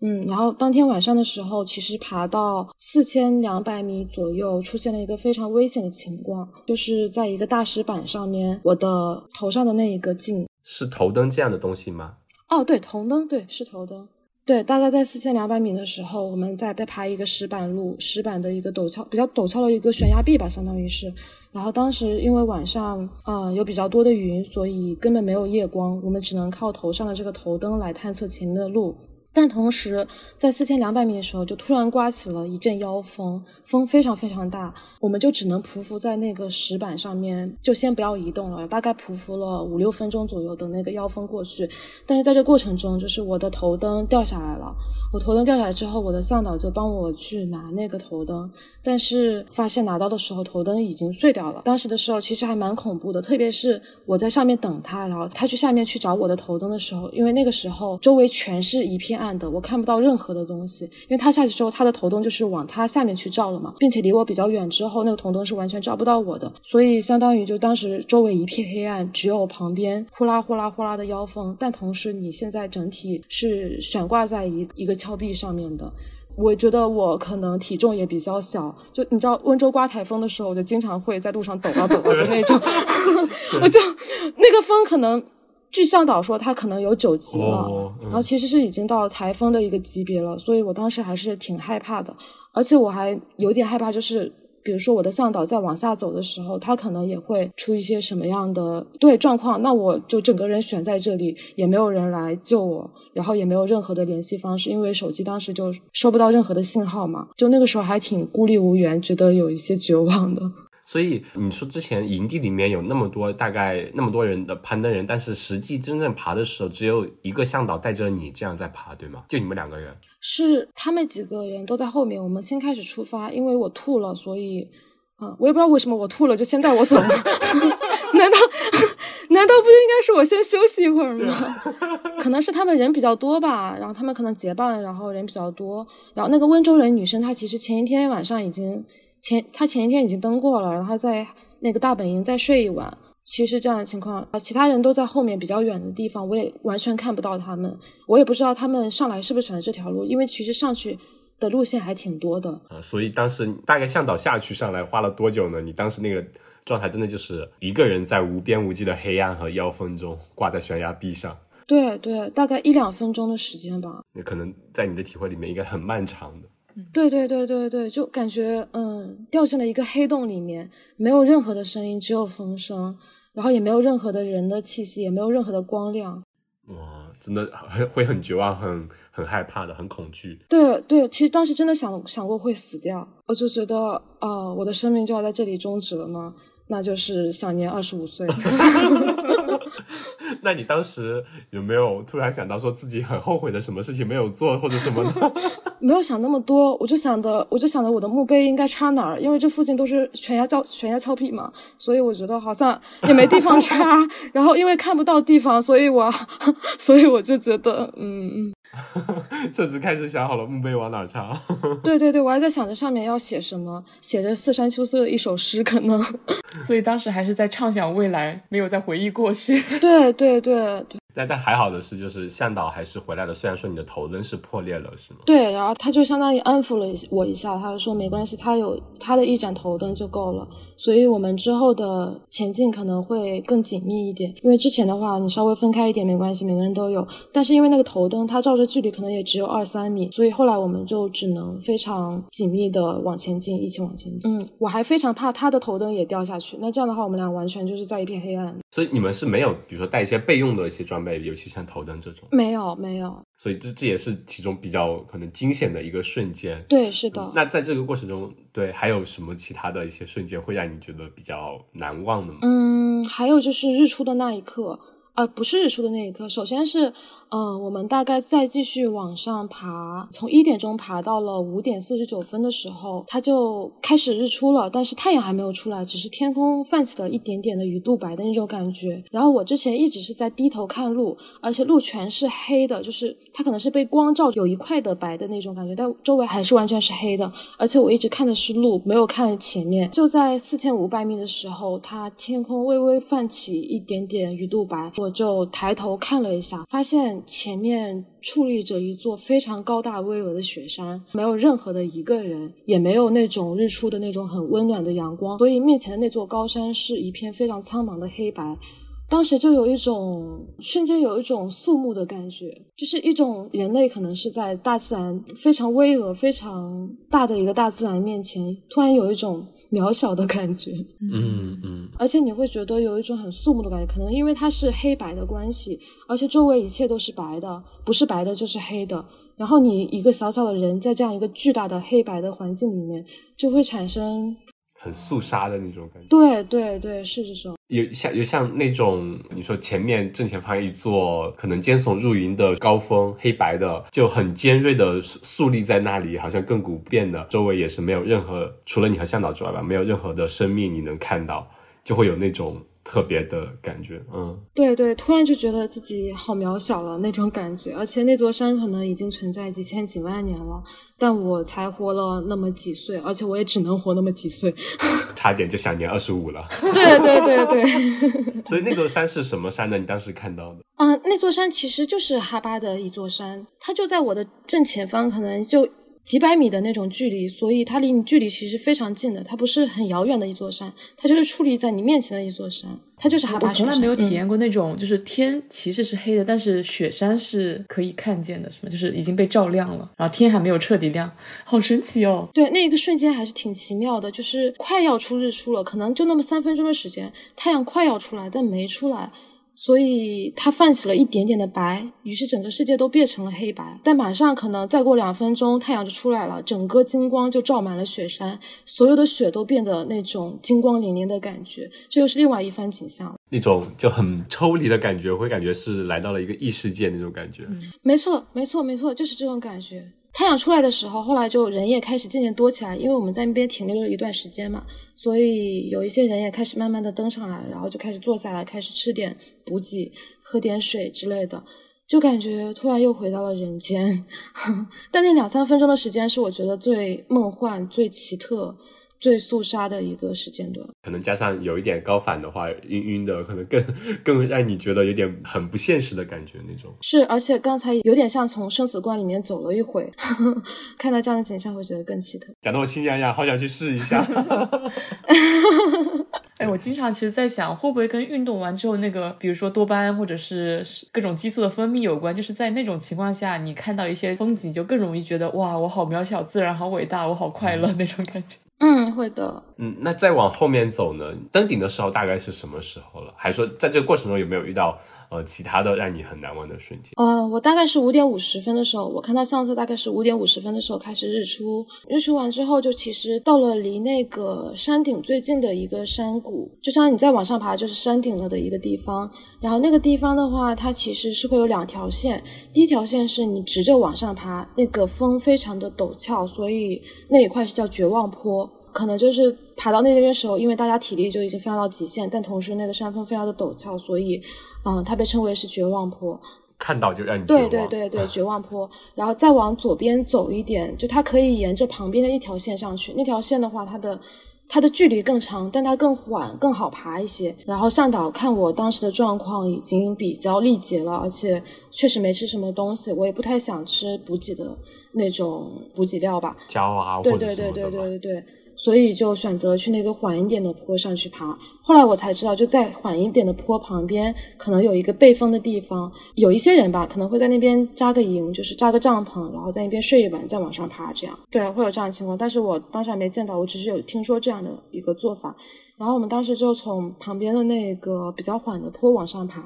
嗯，然后当天晚上的时候，其实爬到四千两百米左右，出现了一个非常危险的情况，就是在一个大石板上面，我的头上的那一个镜是头灯这样的东西吗？哦，对，头灯，对，是头灯，对，大概在四千两百米的时候，我们在在爬一个石板路，石板的一个陡峭，比较陡峭的一个悬崖壁吧，相当于是。然后当时因为晚上，嗯，有比较多的云，所以根本没有夜光，我们只能靠头上的这个头灯来探测前面的路。但同时，在四千两百米的时候，就突然刮起了一阵妖风，风非常非常大，我们就只能匍匐在那个石板上面，就先不要移动了。大概匍匐了五六分钟左右，等那个妖风过去。但是在这过程中，就是我的头灯掉下来了。我头灯掉下来之后，我的向导就帮我去拿那个头灯，但是发现拿到的时候，头灯已经碎掉了。当时的时候其实还蛮恐怖的，特别是我在上面等他，然后他去下面去找我的头灯的时候，因为那个时候周围全是一片暗的，我看不到任何的东西。因为他下去之后，他的头灯就是往他下面去照了嘛，并且离我比较远之后，那个头灯是完全照不到我的，所以相当于就当时周围一片黑暗，只有旁边呼啦呼啦呼啦的妖风，但同时你现在整体是悬挂在一一个。峭壁上面的，我觉得我可能体重也比较小，就你知道温州刮台风的时候，我就经常会在路上抖啊抖啊的那种，[LAUGHS] 我就那个风可能，据向导说他可能有九级了，然后其实是已经到台风的一个级别了，所以我当时还是挺害怕的，而且我还有点害怕，就是。比如说我的向导在往下走的时候，他可能也会出一些什么样的对状况，那我就整个人悬在这里，也没有人来救我，然后也没有任何的联系方式，因为手机当时就收不到任何的信号嘛，就那个时候还挺孤立无援，觉得有一些绝望的。所以你说之前营地里面有那么多大概那么多人的攀登人，但是实际真正爬的时候只有一个向导带着你这样在爬，对吗？就你们两个人？是他们几个人都在后面，我们先开始出发，因为我吐了，所以，嗯，我也不知道为什么我吐了就先带我走了。[LAUGHS] 难道 [LAUGHS] 难道不应该是我先休息一会儿吗？可能是他们人比较多吧，然后他们可能结伴，然后人比较多，然后那个温州人女生她其实前一天晚上已经。前他前一天已经登过了，然后在那个大本营再睡一晚，其实这样的情况啊，其他人都在后面比较远的地方，我也完全看不到他们，我也不知道他们上来是不是选的这条路，因为其实上去的路线还挺多的啊。所以当时大概向导下去上来花了多久呢？你当时那个状态真的就是一个人在无边无际的黑暗和妖风中挂在悬崖壁上。对对，大概一两分钟的时间吧。那可能在你的体会里面应该很漫长的。对对对对对，就感觉嗯掉进了一个黑洞里面，没有任何的声音，只有风声。然后也没有任何的人的气息，也没有任何的光亮。哇，真的很会很绝望，很很害怕的，很恐惧。对对，其实当时真的想想过会死掉，我就觉得啊，我的生命就要在这里终止了吗？那就是享年二十五岁。[LAUGHS] [LAUGHS] 那你当时有没有突然想到说自己很后悔的什么事情没有做或者什么呢？[LAUGHS] 没有想那么多，我就想着，我就想着我的墓碑应该插哪儿，因为这附近都是悬崖峭悬崖峭壁嘛，所以我觉得好像也没地方插。[LAUGHS] 然后因为看不到地方，所以我，所以我就觉得，嗯。[LAUGHS] 甚至开始想好了墓碑往哪插。[LAUGHS] [LAUGHS] 对对对，我还在想着上面要写什么，写着四山秋色的一首诗，可能。所以当时还是在畅想未来，没有在回忆过去。对对对对。但但还好的是，就是向导还是回来了。虽然说你的头灯是破裂了，是吗？对，然后他就相当于安抚了我一下，他就说没关系，他有他的一盏头灯就够了。所以我们之后的前进可能会更紧密一点，因为之前的话你稍微分开一点没关系，每个人都有。但是因为那个头灯它照着距离可能也只有二三米，所以后来我们就只能非常紧密的往前进，一起往前进。嗯，我还非常怕他的头灯也掉下去，那这样的话我们俩完全就是在一片黑暗。所以你们是没有，比如说带一些备用的一些装备，尤其像头灯这种。没有，没有。所以这这也是其中比较可能惊险的一个瞬间。对，是的。那在这个过程中，对还有什么其他的一些瞬间会让你觉得比较难忘的吗？嗯，还有就是日出的那一刻。呃，不是日出的那一刻。首先是，嗯，我们大概再继续往上爬，从一点钟爬到了五点四十九分的时候，它就开始日出了，但是太阳还没有出来，只是天空泛起了一点点的鱼肚白的那种感觉。然后我之前一直是在低头看路，而且路全是黑的，就是它可能是被光照，有一块的白的那种感觉，但周围还是完全是黑的。而且我一直看的是路，没有看前面。就在四千五百米的时候，它天空微微泛起一点点鱼肚白，我。就抬头看了一下，发现前面矗立着一座非常高大巍峨的雪山，没有任何的一个人，也没有那种日出的那种很温暖的阳光，所以面前的那座高山是一片非常苍茫的黑白。当时就有一种瞬间有一种肃穆的感觉，就是一种人类可能是在大自然非常巍峨、非常大的一个大自然面前，突然有一种。渺小的感觉，嗯嗯，而且你会觉得有一种很肃穆的感觉，可能因为它是黑白的关系，而且周围一切都是白的，不是白的就是黑的。然后你一个小小的人在这样一个巨大的黑白的环境里面，就会产生。很肃杀的那种感觉，对对对，是这种。有像有像那种，你说前面正前方一座可能尖耸入云的高峰，黑白的，就很尖锐的竖立在那里，好像亘古不变的，周围也是没有任何，除了你和向导之外吧，没有任何的生命你能看到，就会有那种。特别的感觉，嗯，对对，突然就觉得自己好渺小了那种感觉，而且那座山可能已经存在几千几万年了，但我才活了那么几岁，而且我也只能活那么几岁，[LAUGHS] 差点就享年二十五了。对对对对，[LAUGHS] 所以那座山是什么山呢？你当时看到的？嗯，那座山其实就是哈巴的一座山，它就在我的正前方，可能就。几百米的那种距离，所以它离你距离其实非常近的，它不是很遥远的一座山，它就是矗立在你面前的一座山，它就是哈巴雪山。我从来没有体验过那种，就是天其实是黑的，但是雪山是可以看见的，是吗？就是已经被照亮了，然后天还没有彻底亮，好神奇哦。对，那一个瞬间还是挺奇妙的，就是快要出日出了，可能就那么三分钟的时间，太阳快要出来，但没出来。所以它泛起了一点点的白，于是整个世界都变成了黑白。但马上可能再过两分钟，太阳就出来了，整个金光就照满了雪山，所有的雪都变得那种金光粼粼的感觉，这又是另外一番景象。那种就很抽离的感觉，会感觉是来到了一个异世界那种感觉。没错，没错，没错，就是这种感觉。太阳出来的时候，后来就人也开始渐渐多起来，因为我们在那边停留了一段时间嘛，所以有一些人也开始慢慢的登上来，然后就开始坐下来，开始吃点补给，喝点水之类的，就感觉突然又回到了人间。[LAUGHS] 但那两三分钟的时间是我觉得最梦幻、最奇特、最肃杀的一个时间段。可能加上有一点高反的话，晕晕的，可能更更让你觉得有点很不现实的感觉那种。是，而且刚才有点像从生死观里面走了一回，[LAUGHS] 看到这样的景象会觉得更奇特。讲得我心痒痒，好想去试一下。[LAUGHS] 哎，我经常其实在想，会不会跟运动完之后那个，比如说多巴胺或者是各种激素的分泌有关？就是在那种情况下，你看到一些风景，就更容易觉得哇，我好渺小，自然好伟大，我好快乐那种感觉。嗯，会的。嗯，那再往后面走呢？登顶的时候大概是什么时候了？还说在这个过程中有没有遇到？呃，其他的让你很难忘的瞬间。呃，我大概是五点五十分的时候，我看到相册大概是五点五十分的时候开始日出。日出完之后，就其实到了离那个山顶最近的一个山谷，就像你再往上爬就是山顶了的一个地方。然后那个地方的话，它其实是会有两条线，第一条线是你直着往上爬，那个峰非常的陡峭，所以那一块是叫绝望坡。可能就是爬到那边时候，因为大家体力就已经非常到极限，但同时那个山峰非常的陡峭，所以，嗯，它被称为是绝望坡。看到就让你对对对对 [LAUGHS] 绝望坡，然后再往左边走一点，就它可以沿着旁边的一条线上去。那条线的话，它的它的距离更长，但它更缓，更好爬一些。然后向导看我当时的状况已经比较力竭了，而且确实没吃什么东西，我也不太想吃补给的那种补给料吧，胶啊，对对对对对对对。所以就选择去那个缓一点的坡上去爬。后来我才知道，就在缓一点的坡旁边，可能有一个背风的地方，有一些人吧，可能会在那边扎个营，就是扎个帐篷，然后在那边睡一晚，再往上爬。这样，对，会有这样的情况。但是我当时还没见到，我只是有听说这样的一个做法。然后我们当时就从旁边的那个比较缓的坡往上爬，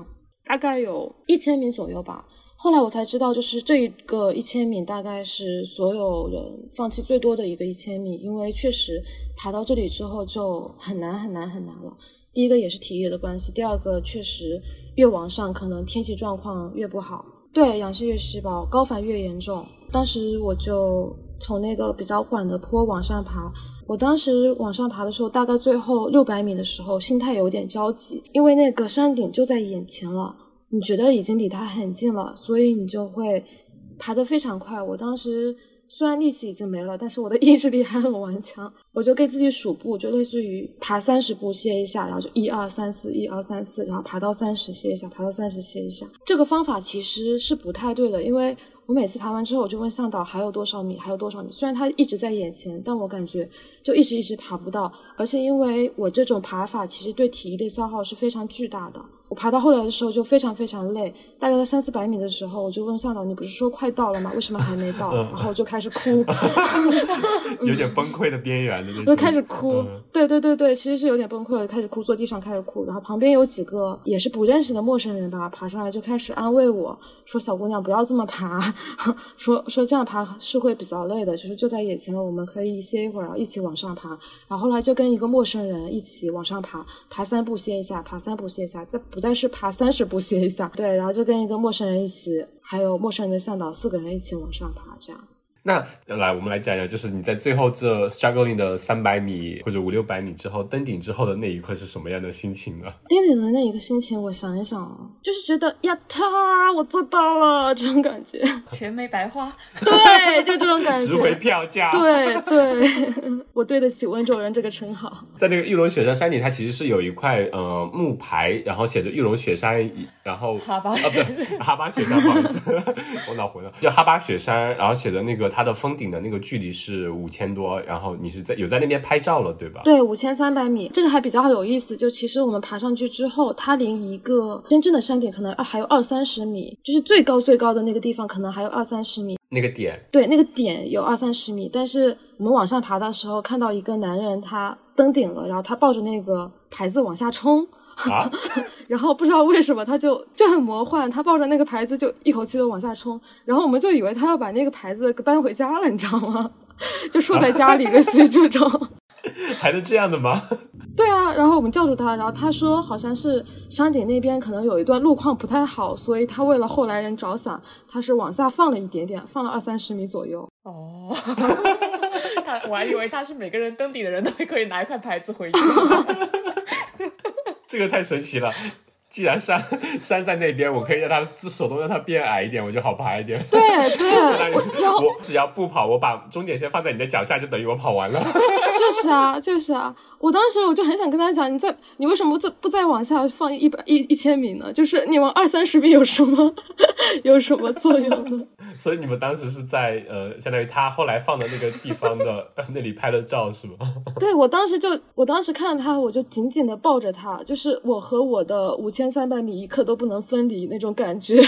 大概有一千米左右吧。后来我才知道，就是这一个一千米大概是所有人放弃最多的一个一千米，因为确实爬到这里之后就很难很难很难了。第一个也是体力的关系，第二个确实越往上可能天气状况越不好，对，氧气越稀薄，高反越严重。当时我就从那个比较缓的坡往上爬，我当时往上爬的时候，大概最后六百米的时候，心态有点焦急，因为那个山顶就在眼前了。你觉得已经离它很近了，所以你就会爬得非常快。我当时虽然力气已经没了，但是我的 [LAUGHS] 意志力还很顽强，我就给自己数步，就类似于爬三十步歇一下，然后就一二三四，一二三四，然后爬到三十歇一下，爬到三十歇一下。这个方法其实是不太对的，因为我每次爬完之后，我就问向导还有多少米，还有多少米。虽然他一直在眼前，但我感觉就一直一直爬不到，而且因为我这种爬法其实对体力的消耗是非常巨大的。我爬到后来的时候就非常非常累，大概在三四百米的时候，我就问向导：“你不是说快到了吗？为什么还没到？”然后我就开始哭，[LAUGHS] [LAUGHS] 有点崩溃的边缘的那种。就开始哭，对对对对，其实是有点崩溃了，开始哭，坐地上开始哭。然后旁边有几个也是不认识的陌生人吧，爬上来就开始安慰我说：“小姑娘不要这么爬，[LAUGHS] 说说这样爬是会比较累的，就是就在眼前了，我们可以歇一会儿，然后一起往上爬。”然后后来就跟一个陌生人一起往上爬，爬三步歇一下，爬三步歇一下，再不。但是爬三十步歇一下，对，然后就跟一个陌生人一起，还有陌生人的向导，四个人一起往上爬，这样。那来，我们来讲讲，就是你在最后这 struggling 的三百米或者五六百米之后登顶之后的那一刻是什么样的心情呢？登顶的那一个心情，我想一想啊，就是觉得呀，他我做到了这种感觉，[LAUGHS] 钱没白花，[LAUGHS] 对，就这种感觉，值回票价，对对，[LAUGHS] 我对得起温州人这个称号。在那个玉龙雪山山顶，它其实是有一块呃木牌，然后写着玉龙雪山，然后哈巴啊不对，哈巴雪山，不好意思，我脑回了，叫哈巴雪山，然后写的那个。它的峰顶的那个距离是五千多，然后你是在有在那边拍照了，对吧？对，五千三百米，这个还比较有意思。就其实我们爬上去之后，它离一个真正的山顶可能还有二三十米，就是最高最高的那个地方可能还有二三十米。那个点，对，那个点有二三十米，但是我们往上爬的时候，看到一个男人他登顶了，然后他抱着那个牌子往下冲。啊，[LAUGHS] 然后不知道为什么他就就很魔幻，他抱着那个牌子就一口气的往下冲，然后我们就以为他要把那个牌子搬回家了，你知道吗？[LAUGHS] 就竖在家里类似于这种，[LAUGHS] 还能这样的吗？对啊，然后我们叫住他，然后他说好像是山顶那边可能有一段路况不太好，所以他为了后来人着想，他是往下放了一点点，放了二三十米左右。哦，他我还以为他是每个人登顶的人都可以拿一块牌子回去。这个太神奇了，既然山山在那边，我可以让它自手动让它变矮一点，我就好爬一点。对对，[LAUGHS] 我只要不跑，我把终点线放在你的脚下，就等于我跑完了。[LAUGHS] 就是啊，就是啊。我当时我就很想跟他讲，你在你为什么不不再往下放一百一一千米呢？就是你往二三十米有什么 [LAUGHS] 有什么作用呢？[LAUGHS] 所以你们当时是在呃，相当于他后来放的那个地方的那里拍的照是吗？[LAUGHS] 对，我当时就我当时看到他，我就紧紧的抱着他，就是我和我的五千三百米一刻都不能分离那种感觉。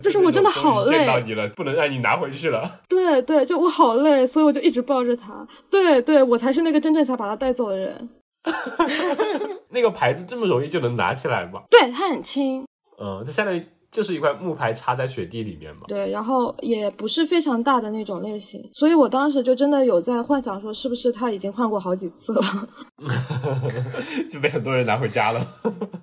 就是我真的好累，见到你了，不能让你拿回去了。[LAUGHS] 对对，就我好累，所以我就一直抱着它。对对，我才是那个真正想把它带走的人。[LAUGHS] 那个牌子这么容易就能拿起来吗？对，它很轻。嗯，它相当于就是一块木牌插在雪地里面嘛。对，然后也不是非常大的那种类型，所以我当时就真的有在幻想说，是不是他已经换过好几次了，[LAUGHS] 就被很多人拿回家了。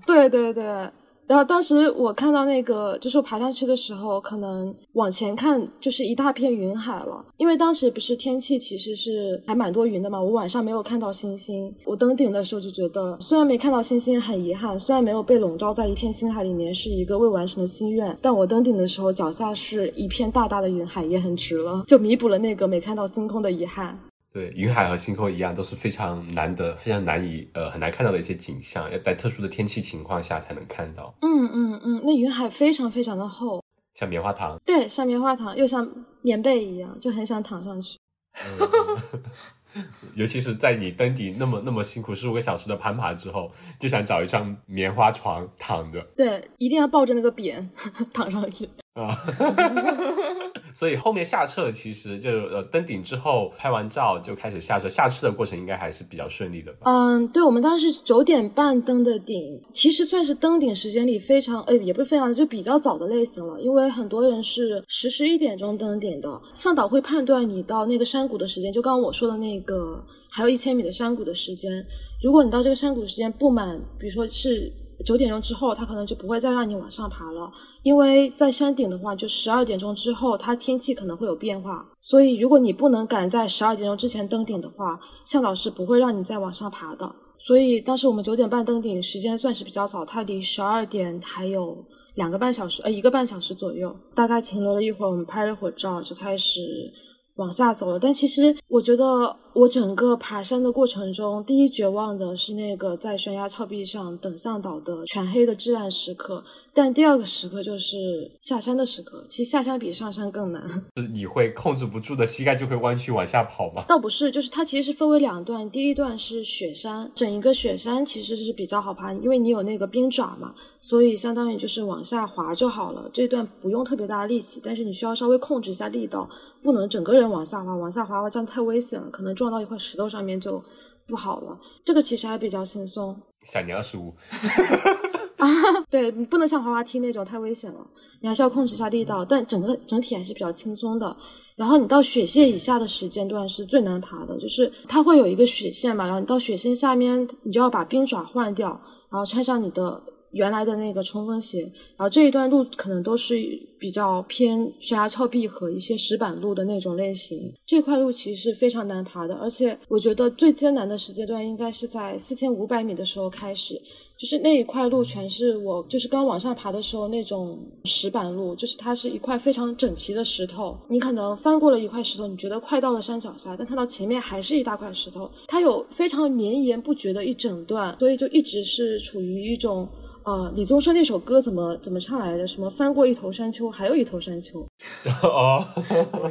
对对对。然后当时我看到那个，就是我爬上去的时候，可能往前看就是一大片云海了。因为当时不是天气其实是还蛮多云的嘛，我晚上没有看到星星。我登顶的时候就觉得，虽然没看到星星很遗憾，虽然没有被笼罩在一片星海里面是一个未完成的心愿，但我登顶的时候脚下是一片大大的云海，也很值了，就弥补了那个没看到星空的遗憾。对，云海和星空一样，都是非常难得、非常难以呃很难看到的一些景象，要在特殊的天气情况下才能看到。嗯嗯嗯，那云海非常非常的厚，像棉花糖。对，像棉花糖，又像棉被一样，就很想躺上去。[LAUGHS] 尤其是在你登顶那么那么辛苦十五个小时的攀爬之后，就想找一张棉花床躺着。对，一定要抱着那个扁 [LAUGHS] 躺上去。啊，[LAUGHS] 所以后面下撤其实就呃登顶之后拍完照就开始下撤，下撤的过程应该还是比较顺利的吧？嗯，对，我们当时九点半登的顶，其实算是登顶时间里非常呃也不是非常就比较早的类型了，因为很多人是十十一点钟登顶的，向导会判断你到那个山谷的时间，就刚刚我说的那个还有一千米的山谷的时间，如果你到这个山谷时间不满，比如说是。九点钟之后，他可能就不会再让你往上爬了，因为在山顶的话，就十二点钟之后，它天气可能会有变化，所以如果你不能赶在十二点钟之前登顶的话，向导是不会让你再往上爬的。所以当时我们九点半登顶，时间算是比较早，它离十二点还有两个半小时，呃，一个半小时左右。大概停留了一会儿，我们拍了会儿照，就开始。往下走了，但其实我觉得我整个爬山的过程中，第一绝望的是那个在悬崖峭壁上等向导的全黑的至暗时刻，但第二个时刻就是下山的时刻。其实下山比上山更难，[LAUGHS] 是你会控制不住的膝盖就会弯曲往下跑吗？倒不是，就是它其实是分为两段，第一段是雪山，整一个雪山其实是比较好爬，因为你有那个冰爪嘛，所以相当于就是往下滑就好了。这段不用特别大的力气，但是你需要稍微控制一下力道，不能整个人。往下滑，往下滑，这样太危险了，可能撞到一块石头上面就不好了。这个其实还比较轻松。小年二十五啊，对，你不能像滑滑梯那种太危险了，你还是要控制一下力道。但整个整体还是比较轻松的。然后你到雪线以下的时间段是最难爬的，就是它会有一个雪线嘛，然后你到雪线下面，你就要把冰爪换掉，然后穿上你的。原来的那个冲锋鞋，然后这一段路可能都是比较偏悬崖峭壁和一些石板路的那种类型。这块路其实是非常难爬的，而且我觉得最艰难的时间段应该是在四千五百米的时候开始，就是那一块路全是我就是刚往上爬的时候那种石板路，就是它是一块非常整齐的石头。你可能翻过了一块石头，你觉得快到了山脚下，但看到前面还是一大块石头。它有非常绵延不绝的一整段，所以就一直是处于一种。呃，李宗盛那首歌怎么怎么唱来着？什么翻过一头山丘，还有一头山丘。[LAUGHS] 哦，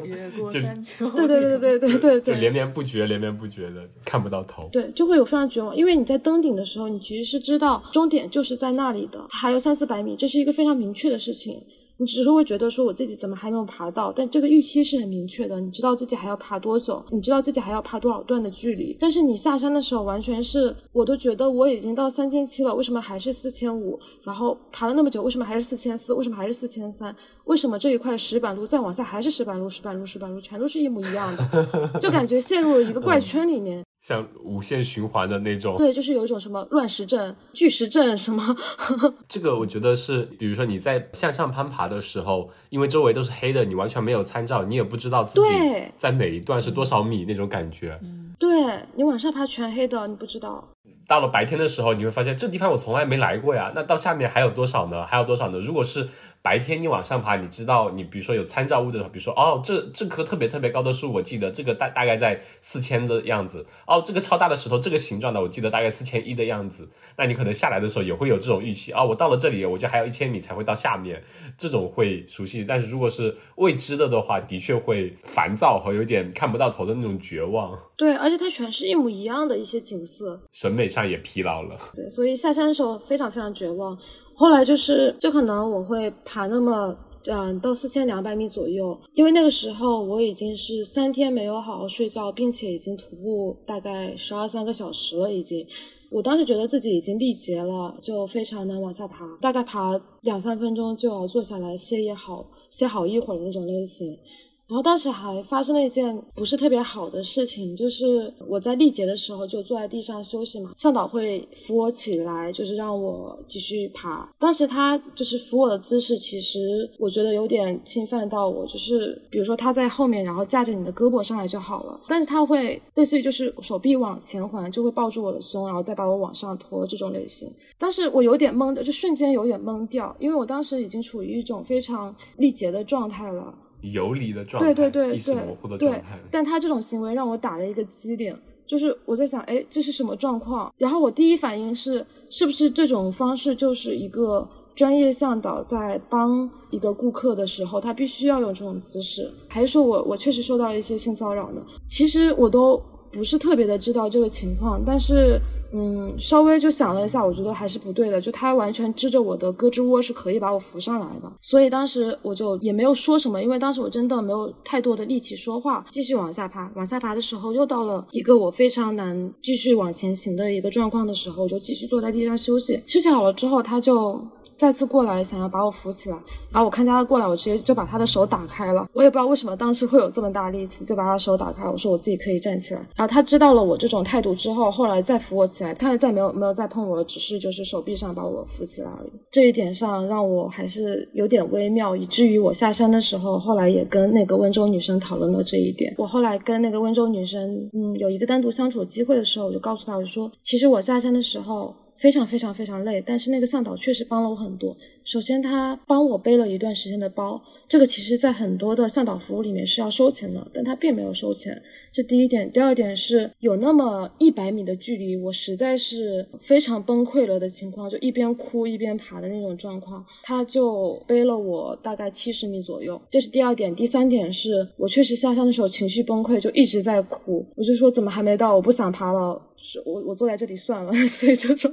越过山丘。对对对对对对对，就连绵不绝，连绵不绝的看不到头。对，就会有非常绝望，因为你在登顶的时候，你其实是知道终点就是在那里的，还有三四百米，这是一个非常明确的事情。你只是会觉得说我自己怎么还没有爬到，但这个预期是很明确的，你知道自己还要爬多久，你知道自己还要爬多少段的距离。但是你下山的时候，完全是我都觉得我已经到三千七了，为什么还是四千五？然后爬了那么久，为什么还是四千四？为什么还是四千三？为什么这一块石板路再往下还是石板路？石板路，石板路，全都是一模一样的，[LAUGHS] 就感觉陷入了一个怪圈里面。像无限循环的那种，对，就是有一种什么乱石阵、巨石阵什么。[LAUGHS] 这个我觉得是，比如说你在向上攀爬的时候，因为周围都是黑的，你完全没有参照，你也不知道自己在哪一段是多少米那种感觉。对你往上爬全黑的，你不知道。到了白天的时候，你会发现这地方我从来没来过呀。那到下面还有多少呢？还有多少呢？如果是。白天你往上爬，你知道你比如说有参照物的时候，比如说哦，这这棵特别特别高的树，我记得这个大大概在四千的样子。哦，这个超大的石头，这个形状的，我记得大概四千一的样子。那你可能下来的时候也会有这种预期哦，我到了这里，我就还有一千米才会到下面，这种会熟悉。但是如果是未知的的话，的确会烦躁和有点看不到头的那种绝望。对，而且它全是一模一样的一些景色，审美上也疲劳了。对，所以下山的时候非常非常绝望。后来就是，就可能我会爬那么，嗯，到四千两百米左右，因为那个时候我已经是三天没有好好睡觉，并且已经徒步大概十二三个小时了，已经，我当时觉得自己已经力竭了，就非常难往下爬，大概爬两三分钟就要坐下来歇一好，歇好一会儿的那种类型。然后当时还发生了一件不是特别好的事情，就是我在力竭的时候就坐在地上休息嘛，向导会扶我起来，就是让我继续爬。当时他就是扶我的姿势，其实我觉得有点侵犯到我，就是比如说他在后面，然后架着你的胳膊上来就好了，但是他会类似于就是手臂往前环，就会抱住我的胸，然后再把我往上拖这种类型。当时我有点懵的，就瞬间有点懵掉，因为我当时已经处于一种非常力竭的状态了。游离的状态，对对对意识模糊的状态。但他这种行为让我打了一个激灵，就是我在想，哎，这是什么状况？然后我第一反应是，是不是这种方式就是一个专业向导在帮一个顾客的时候，他必须要用这种姿势？还是说我我确实受到了一些性骚扰呢？其实我都不是特别的知道这个情况，但是。嗯，稍微就想了一下，我觉得还是不对的。就他完全支着我的胳肢窝是可以把我扶上来的，所以当时我就也没有说什么，因为当时我真的没有太多的力气说话，继续往下爬。往下爬的时候，又到了一个我非常难继续往前行的一个状况的时候，我就继续坐在地上休息。休息好了之后，他就。再次过来想要把我扶起来，然后我看见他过来，我直接就把他的手打开了。我也不知道为什么当时会有这么大力气，就把他手打开。我说我自己可以站起来。然后他知道了我这种态度之后，后来再扶我起来，他也再没有没有再碰我，只是就是手臂上把我扶起来而已。这一点上让我还是有点微妙，以至于我下山的时候，后来也跟那个温州女生讨论了这一点。我后来跟那个温州女生，嗯，有一个单独相处机会的时候，我就告诉她，我说其实我下山的时候。非常非常非常累，但是那个向导确实帮了我很多。首先，他帮我背了一段时间的包，这个其实在很多的向导服务里面是要收钱的，但他并没有收钱，这第一点。第二点是有那么一百米的距离，我实在是非常崩溃了的情况，就一边哭一边爬的那种状况，他就背了我大概七十米左右，这是第二点。第三点是我确实下山的时候情绪崩溃，就一直在哭，我就说怎么还没到，我不想爬了，是我我坐在这里算了，[LAUGHS] 所以这种。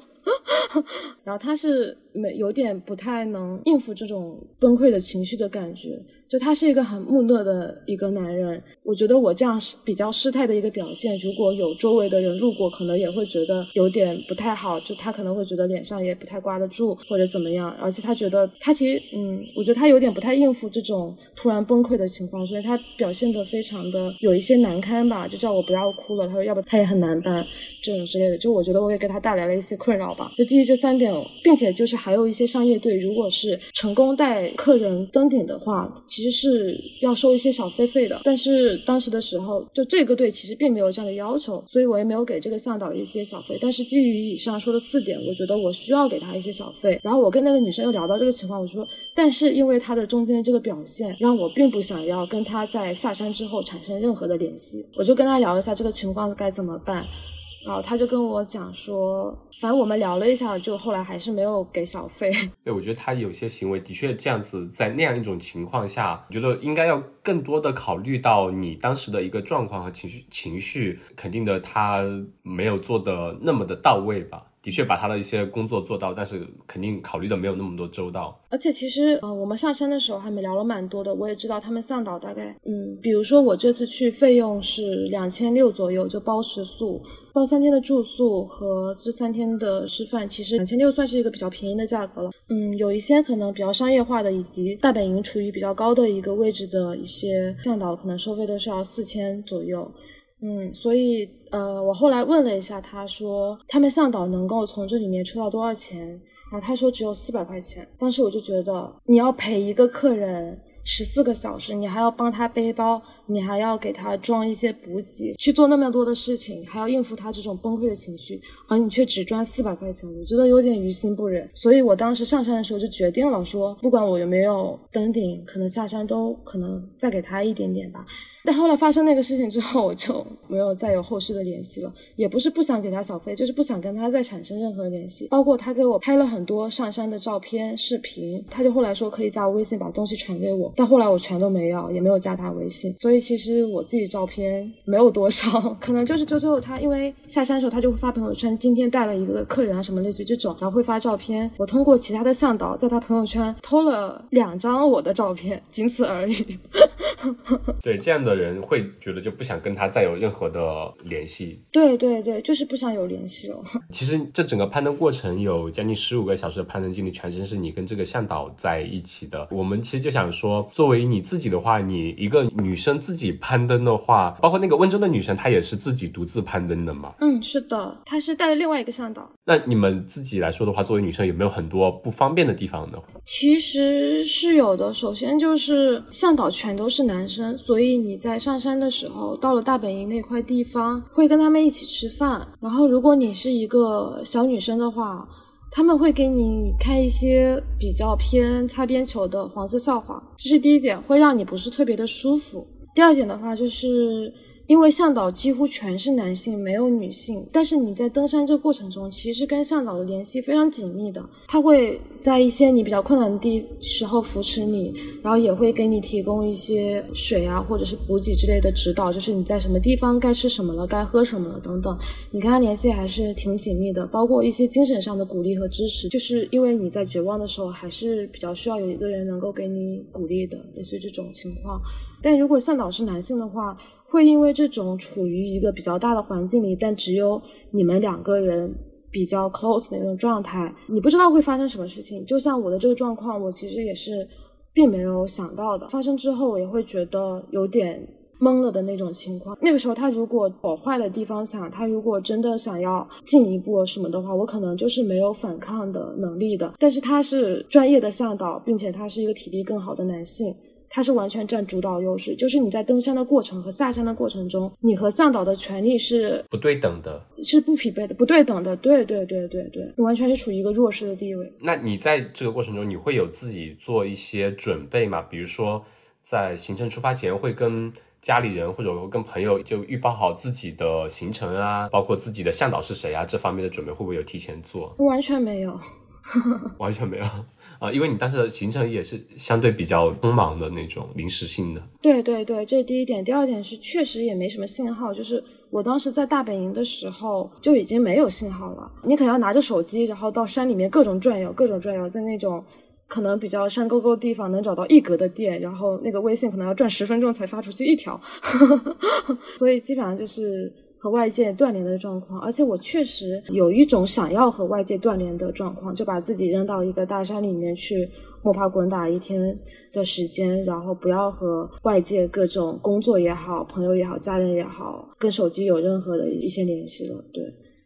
然后他是没有点不太能应付这种崩溃的情绪的感觉。就他是一个很木讷的一个男人，我觉得我这样是比较失态的一个表现。如果有周围的人路过，可能也会觉得有点不太好，就他可能会觉得脸上也不太挂得住，或者怎么样。而且他觉得他其实，嗯，我觉得他有点不太应付这种突然崩溃的情况，所以他表现得非常的有一些难堪吧，就叫我不要哭了。他说要不他也很难办这种之类的。就我觉得我也给他带来了一些困扰吧。就基于这三点，并且就是还有一些商业队，如果是成功带客人登顶的话，其实是要收一些小费费的，但是当时的时候，就这个队其实并没有这样的要求，所以我也没有给这个向导一些小费。但是基于以上说的四点，我觉得我需要给他一些小费。然后我跟那个女生又聊到这个情况，我说，但是因为他的中间这个表现，让我并不想要跟他在下山之后产生任何的联系。我就跟他聊了一下这个情况该怎么办。然后他就跟我讲说，反正我们聊了一下，就后来还是没有给小费。[LAUGHS] 对，我觉得他有些行为的确这样子，在那样一种情况下，我觉得应该要更多的考虑到你当时的一个状况和情绪，情绪肯定的他没有做的那么的到位吧。的确把他的一些工作做到，但是肯定考虑的没有那么多周到。而且其实，呃，我们上山的时候还没聊了蛮多的。我也知道他们向导大概，嗯，比如说我这次去费用是两千六左右，就包食宿、包三天的住宿和这三天的吃饭，其实两千六算是一个比较便宜的价格了。嗯，有一些可能比较商业化的，以及大本营处于比较高的一个位置的一些向导，可能收费都是要四千左右。嗯，所以呃，我后来问了一下，他说他们向导能够从这里面抽到多少钱，然后他说只有四百块钱。当时我就觉得，你要陪一个客人十四个小时，你还要帮他背包，你还要给他装一些补给，去做那么多的事情，还要应付他这种崩溃的情绪，而你却只赚四百块钱，我觉得有点于心不忍。所以我当时上山的时候就决定了，说不管我有没有登顶，可能下山都可能再给他一点点吧。但后来发生那个事情之后，我就没有再有后续的联系了。也不是不想给他小费，就是不想跟他再产生任何联系。包括他给我拍了很多上山的照片、视频，他就后来说可以加我微信，把东西传给我。但后来我全都没要，也没有加他微信。所以其实我自己照片没有多少，可能就是最后他因为下山的时候他就会发朋友圈，今天带了一个客人啊什么类似于这种，然后会发照片。我通过其他的向导在他朋友圈偷了两张我的照片，仅此而已。[LAUGHS] 对这样的人会觉得就不想跟他再有任何的联系。对对对，就是不想有联系了。[LAUGHS] 其实这整个攀登过程有将近十五个小时的攀登经历，全程是你跟这个向导在一起的。我们其实就想说，作为你自己的话，你一个女生自己攀登的话，包括那个温州的女生，她也是自己独自攀登的嘛？嗯，是的，她是带了另外一个向导。那你们自己来说的话，作为女生有没有很多不方便的地方呢？其实是有的。首先就是向导全都是男生，所以你在上山的时候，到了大本营那块地方，会跟他们一起吃饭。然后如果你是一个小女生的话，他们会给你看一些比较偏擦边球的黄色笑话，这是第一点，会让你不是特别的舒服。第二点的话就是。因为向导几乎全是男性，没有女性。但是你在登山这个过程中，其实跟向导的联系非常紧密的。他会在一些你比较困难的地时候扶持你，然后也会给你提供一些水啊，或者是补给之类的指导，就是你在什么地方该吃什么了，该喝什么了等等。你跟他联系还是挺紧密的，包括一些精神上的鼓励和支持。就是因为你在绝望的时候，还是比较需要有一个人能够给你鼓励的，类似于这种情况。但如果向导是男性的话，会因为这种处于一个比较大的环境里，但只有你们两个人比较 close 的那种状态，你不知道会发生什么事情。就像我的这个状况，我其实也是并没有想到的。发生之后，我也会觉得有点懵了的那种情况。那个时候，他如果往坏的地方想，他如果真的想要进一步什么的话，我可能就是没有反抗的能力的。但是他是专业的向导，并且他是一个体力更好的男性。他是完全占主导优势，就是你在登山的过程和下山的过程中，你和向导的权利是不对等的，是不匹配的，不对等的。对对对对对，你完全是处于一个弱势的地位。那你在这个过程中，你会有自己做一些准备吗？比如说，在行程出发前，会跟家里人或者跟朋友就预报好自己的行程啊，包括自己的向导是谁啊，这方面的准备会不会有提前做？完全没有，[LAUGHS] 完全没有。啊，因为你当时的行程也是相对比较匆忙的那种临时性的。对对对，这是第一点。第二点是确实也没什么信号，就是我当时在大本营的时候就已经没有信号了。你可能要拿着手机，然后到山里面各种转悠，各种转悠，在那种可能比较山沟沟地方能找到一格的店，然后那个微信可能要转十分钟才发出去一条，[LAUGHS] 所以基本上就是。和外界断联的状况，而且我确实有一种想要和外界断联的状况，就把自己扔到一个大山里面去摸爬滚打一天的时间，然后不要和外界各种工作也好、朋友也好、家人也好，跟手机有任何的一些联系了。对，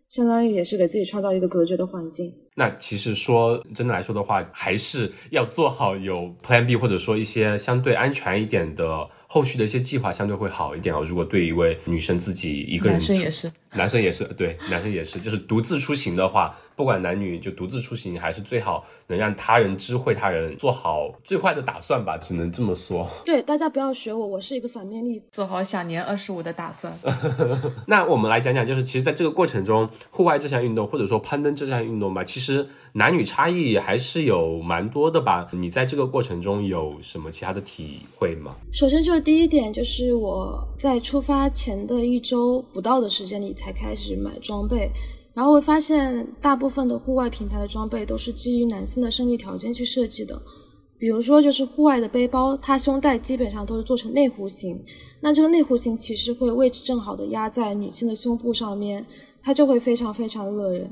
相当于也是给自己创造一个隔绝的环境。那其实说真的来说的话，还是要做好有 Plan B，或者说一些相对安全一点的。后续的一些计划相对会好一点哦。如果对一位女生自己一个人，男生也是，男生也是，对，男生也是，就是独自出行的话，不管男女，就独自出行还是最好能让他人知会他人，做好最坏的打算吧，只能这么说。对，大家不要学我，我是一个反面例子，做好享年二十五的打算。[LAUGHS] 那我们来讲讲，就是其实在这个过程中，户外这项运动或者说攀登这项运动吧，其实。其实男女差异还是有蛮多的吧？你在这个过程中有什么其他的体会吗？首先就是第一点，就是我在出发前的一周不到的时间里才开始买装备，然后会发现大部分的户外品牌的装备都是基于男性的生理条件去设计的，比如说就是户外的背包，它胸带基本上都是做成内弧形，那这个内弧形其实会位置正好的压在女性的胸部上面，它就会非常非常的勒人。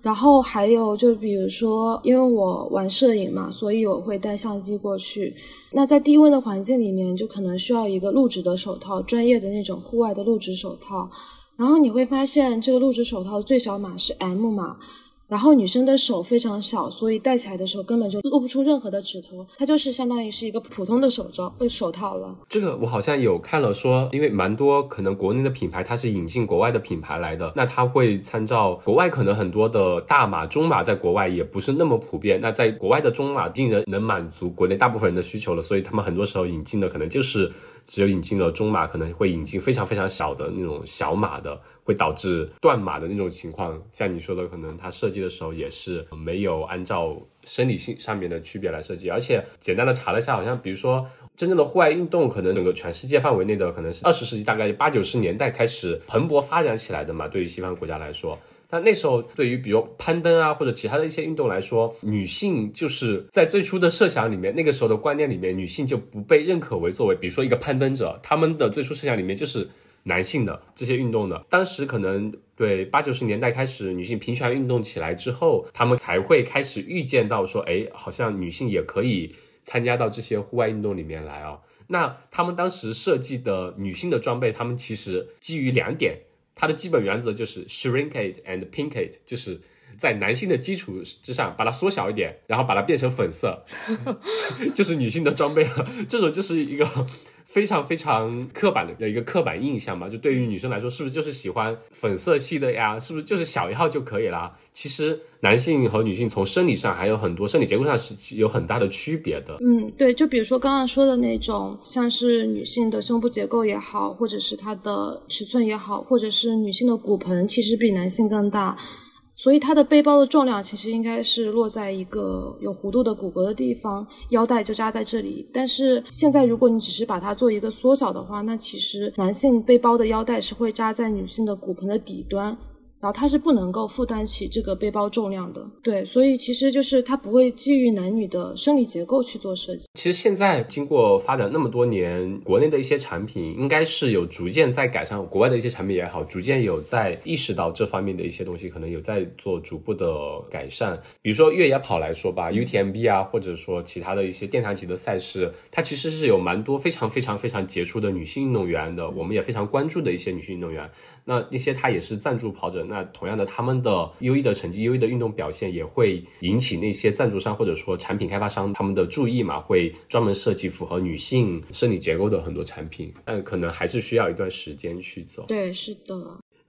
然后还有就比如说，因为我玩摄影嘛，所以我会带相机过去。那在低温的环境里面，就可能需要一个录制的手套，专业的那种户外的录制手套。然后你会发现，这个录制手套最小码是 M 码，然后女生的手非常小，所以戴起来的时候根本就露不出任何的指头，它就是相当于是一个普通的手罩，呃，手套了。这个我好像有看了说，因为蛮多可能国内的品牌它是引进国外的品牌来的，那它会参照国外可能很多的大码、中码在国外也不是那么普遍，那在国外的中码竟然能满足国内大部分人的需求了，所以他们很多时候引进的可能就是只有引进了中码，可能会引进非常非常小的那种小码的。会导致断码的那种情况，像你说的，可能它设计的时候也是没有按照生理性上面的区别来设计，而且简单的查了一下，好像比如说真正的户外运动，可能整个全世界范围内的可能是二十世纪大概八九十年代开始蓬勃发展起来的嘛，对于西方国家来说，但那时候对于比如攀登啊或者其他的一些运动来说，女性就是在最初的设想里面，那个时候的观念里面，女性就不被认可为作为，比如说一个攀登者，他们的最初设想里面就是。男性的这些运动的，当时可能对八九十年代开始女性平权运动起来之后，他们才会开始预见到说，哎，好像女性也可以参加到这些户外运动里面来啊。那他们当时设计的女性的装备，他们其实基于两点，它的基本原则就是 shrink it and pink it，就是在男性的基础之上把它缩小一点，然后把它变成粉色，[LAUGHS] 就是女性的装备了。这种就是一个。非常非常刻板的的一个刻板印象嘛，就对于女生来说，是不是就是喜欢粉色系的呀？是不是就是小一号就可以了？其实男性和女性从生理上还有很多生理结构上是有很大的区别的。嗯，对，就比如说刚刚说的那种，像是女性的胸部结构也好，或者是它的尺寸也好，或者是女性的骨盆其实比男性更大。所以它的背包的重量其实应该是落在一个有弧度的骨骼的地方，腰带就扎在这里。但是现在如果你只是把它做一个缩小的话，那其实男性背包的腰带是会扎在女性的骨盆的底端。然后它是不能够负担起这个背包重量的，对，所以其实就是它不会基于男女的生理结构去做设计。其实现在经过发展那么多年，国内的一些产品应该是有逐渐在改善，国外的一些产品也好，逐渐有在意识到这方面的一些东西，可能有在做逐步的改善。比如说越野跑来说吧，UTMB 啊，或者说其他的一些殿堂级的赛事，它其实是有蛮多非常非常非常杰出的女性运动员的，我们也非常关注的一些女性运动员。那那些她也是赞助跑者。那同样的，他们的优异的成绩、优异的运动表现，也会引起那些赞助商或者说产品开发商他们的注意嘛？会专门设计符合女性生理结构的很多产品，但可能还是需要一段时间去走。对，是的。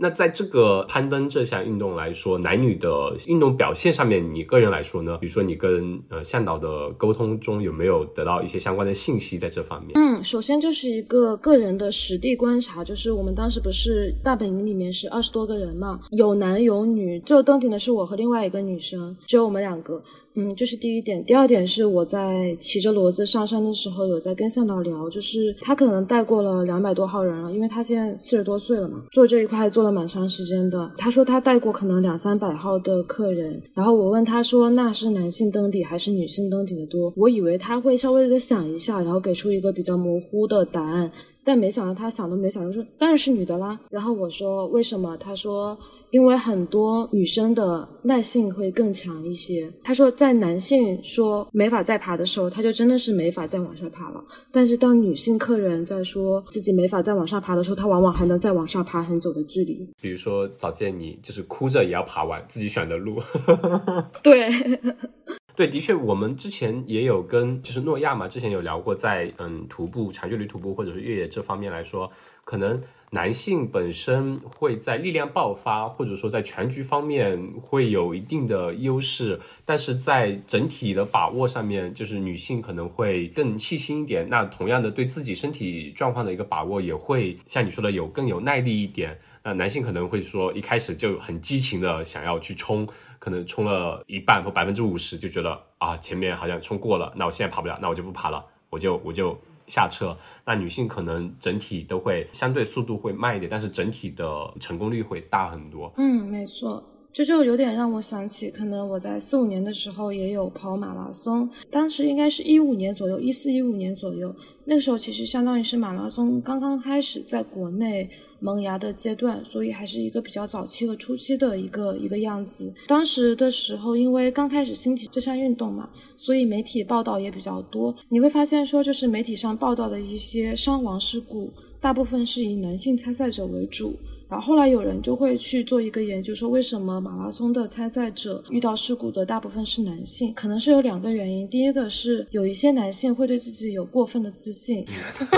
那在这个攀登这项运动来说，男女的运动表现上面，你个人来说呢？比如说你跟呃向导的沟通中有没有得到一些相关的信息在这方面？嗯，首先就是一个个人的实地观察，就是我们当时不是大本营里面是二十多个人嘛，有男有女，最后登顶的是我和另外一个女生，只有我们两个。嗯，这是第一点。第二点是我在骑着骡子上山的时候，有在跟向导聊，就是他可能带过了两百多号人了，因为他现在四十多岁了嘛，做这一块做了蛮长时间的。他说他带过可能两三百号的客人，然后我问他说那是男性登顶还是女性登顶的多？我以为他会稍微的想一下，然后给出一个比较模糊的答案，但没想到他想都没想就说当然是女的啦。然后我说为什么？他说。因为很多女生的耐性会更强一些。他说，在男性说没法再爬的时候，他就真的是没法再往上爬了。但是当女性客人在说自己没法再往上爬的时候，他往往还能再往上爬很久的距离。比如说，早见你就是哭着也要爬完自己选的路。[LAUGHS] 对，对，的确，我们之前也有跟就是诺亚嘛，之前有聊过，在嗯徒步长距离徒步或者是越野这方面来说，可能。男性本身会在力量爆发，或者说在全局方面会有一定的优势，但是在整体的把握上面，就是女性可能会更细心一点。那同样的，对自己身体状况的一个把握，也会像你说的有更有耐力一点。那男性可能会说一开始就很激情的想要去冲，可能冲了一半或百分之五十，就觉得啊前面好像冲过了，那我现在跑不了，那我就不爬了，我就我就。下车，那女性可能整体都会相对速度会慢一点，但是整体的成功率会大很多。嗯，没错。这就有点让我想起，可能我在四五年的时候也有跑马拉松，当时应该是一五年左右，一四一五年左右，那个时候其实相当于是马拉松刚刚开始在国内萌芽的阶段，所以还是一个比较早期和初期的一个一个样子。当时的时候，因为刚开始兴起这项运动嘛，所以媒体报道也比较多。你会发现说，就是媒体上报道的一些伤亡事故，大部分是以男性参赛者为主。然后后来有人就会去做一个研究，说为什么马拉松的参赛者遇到事故的大部分是男性？可能是有两个原因，第一个是有一些男性会对自己有过分的自信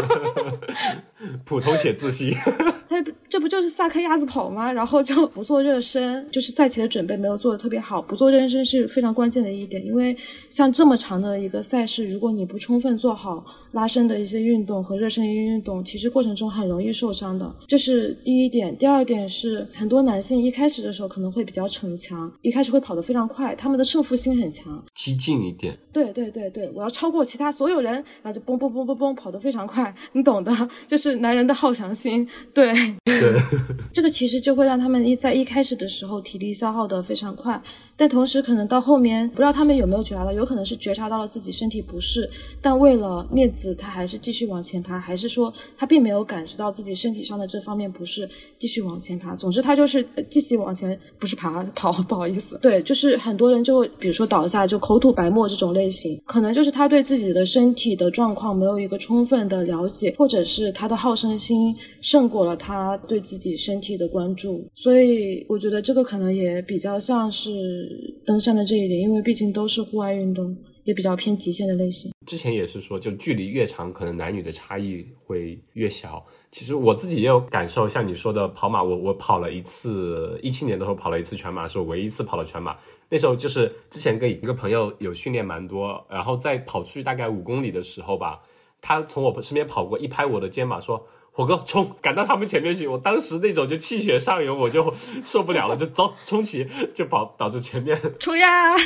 [LAUGHS] [LAUGHS] 普通且自信。[LAUGHS] 他这不就是撒开鸭子跑吗？然后就不做热身，就是赛前的准备没有做的特别好，不做热身是非常关键的一点，因为像这么长的一个赛事，如果你不充分做好拉伸的一些运动和热身运动，其实过程中很容易受伤的。这是第一点。第二点是，很多男性一开始的时候可能会比较逞强，一开始会跑得非常快，他们的胜负心很强，激进一点。对对对对，我要超过其他所有人，然后就嘣嘣嘣嘣嘣跑得非常快，你懂的，[LAUGHS] 就是男人的好强心。对对，[LAUGHS] 这个其实就会让他们一在一开始的时候体力消耗得非常快，但同时可能到后面，不知道他们有没有觉察到，有可能是觉察到了自己身体不适，但为了面子，他还是继续往前爬，还是说他并没有感知到自己身体上的这方面不适，继续往前爬。总之，他就是继续往前，不是爬跑，[LAUGHS] 不好意思。对，就是很多人就，比如说倒下就口吐白沫这种类型，可能就是他对自己的身体的状况没有一个充分的了解，或者是他的好胜心胜过了他对自己身体的关注。所以，我觉得这个可能也比较像是登山的这一点，因为毕竟都是户外运动。也比较偏极限的类型。之前也是说，就距离越长，可能男女的差异会越小。其实我自己也有感受，像你说的跑马，我我跑了一次，一七年的时候跑了一次全马，是我唯一一次跑了全马。那时候就是之前跟一个朋友有训练蛮多，然后在跑出去大概五公里的时候吧，他从我身边跑过，一拍我的肩膀说：“火哥，冲，赶到他们前面去！”我当时那种就气血上涌，我就受不了了，就走，冲起就跑，导致前面 [LAUGHS] 冲呀！[LAUGHS]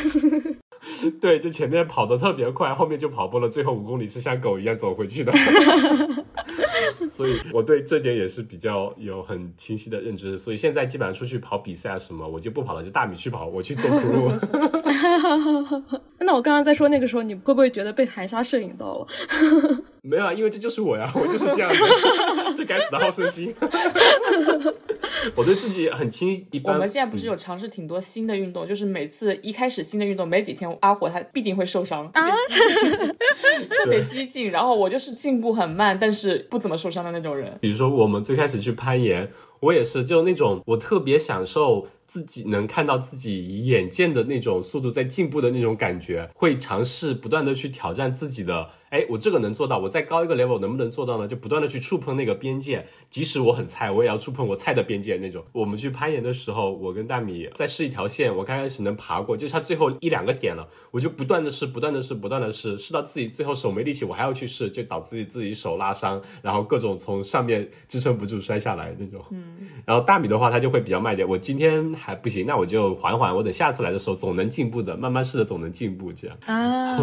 [LAUGHS] 对，就前面跑得特别快，后面就跑步了，最后五公里是像狗一样走回去的。[LAUGHS] 所以我对这点也是比较有很清晰的认知。所以现在基本上出去跑比赛啊什么，我就不跑了，就大米去跑，我去做苦路。[LAUGHS] 那我刚刚在说那个时候，你会不会觉得被含沙射影到了？[LAUGHS] 没有啊，因为这就是我呀，我就是这样子，这该死的好胜心。[LAUGHS] 我对自己很轻。一般我们现在不是有尝试挺多新的运动，就是每次一开始新的运动没几天，阿火他必定会受伤啊，[LAUGHS] 特别激进。然后我就是进步很慢，但是不怎么受伤的那种人。比如说我们最开始去攀岩，我也是就那种我特别享受。自己能看到自己眼见的那种速度在进步的那种感觉，会尝试不断的去挑战自己的。哎，我这个能做到，我再高一个 level 能不能做到呢？就不断的去触碰那个边界，即使我很菜，我也要触碰我菜的边界那种。我们去攀岩的时候，我跟大米在试一条线，我刚开始能爬过，就差最后一两个点了，我就不断的试，不断的试，不断的试，试到自己最后手没力气，我还要去试，就导致自己自己手拉伤，然后各种从上面支撑不住摔下来那种。嗯，然后大米的话，他就会比较慢点，我今天还不行，那我就缓缓，我等下次来的时候总能进步的，慢慢试着总能进步这样。啊，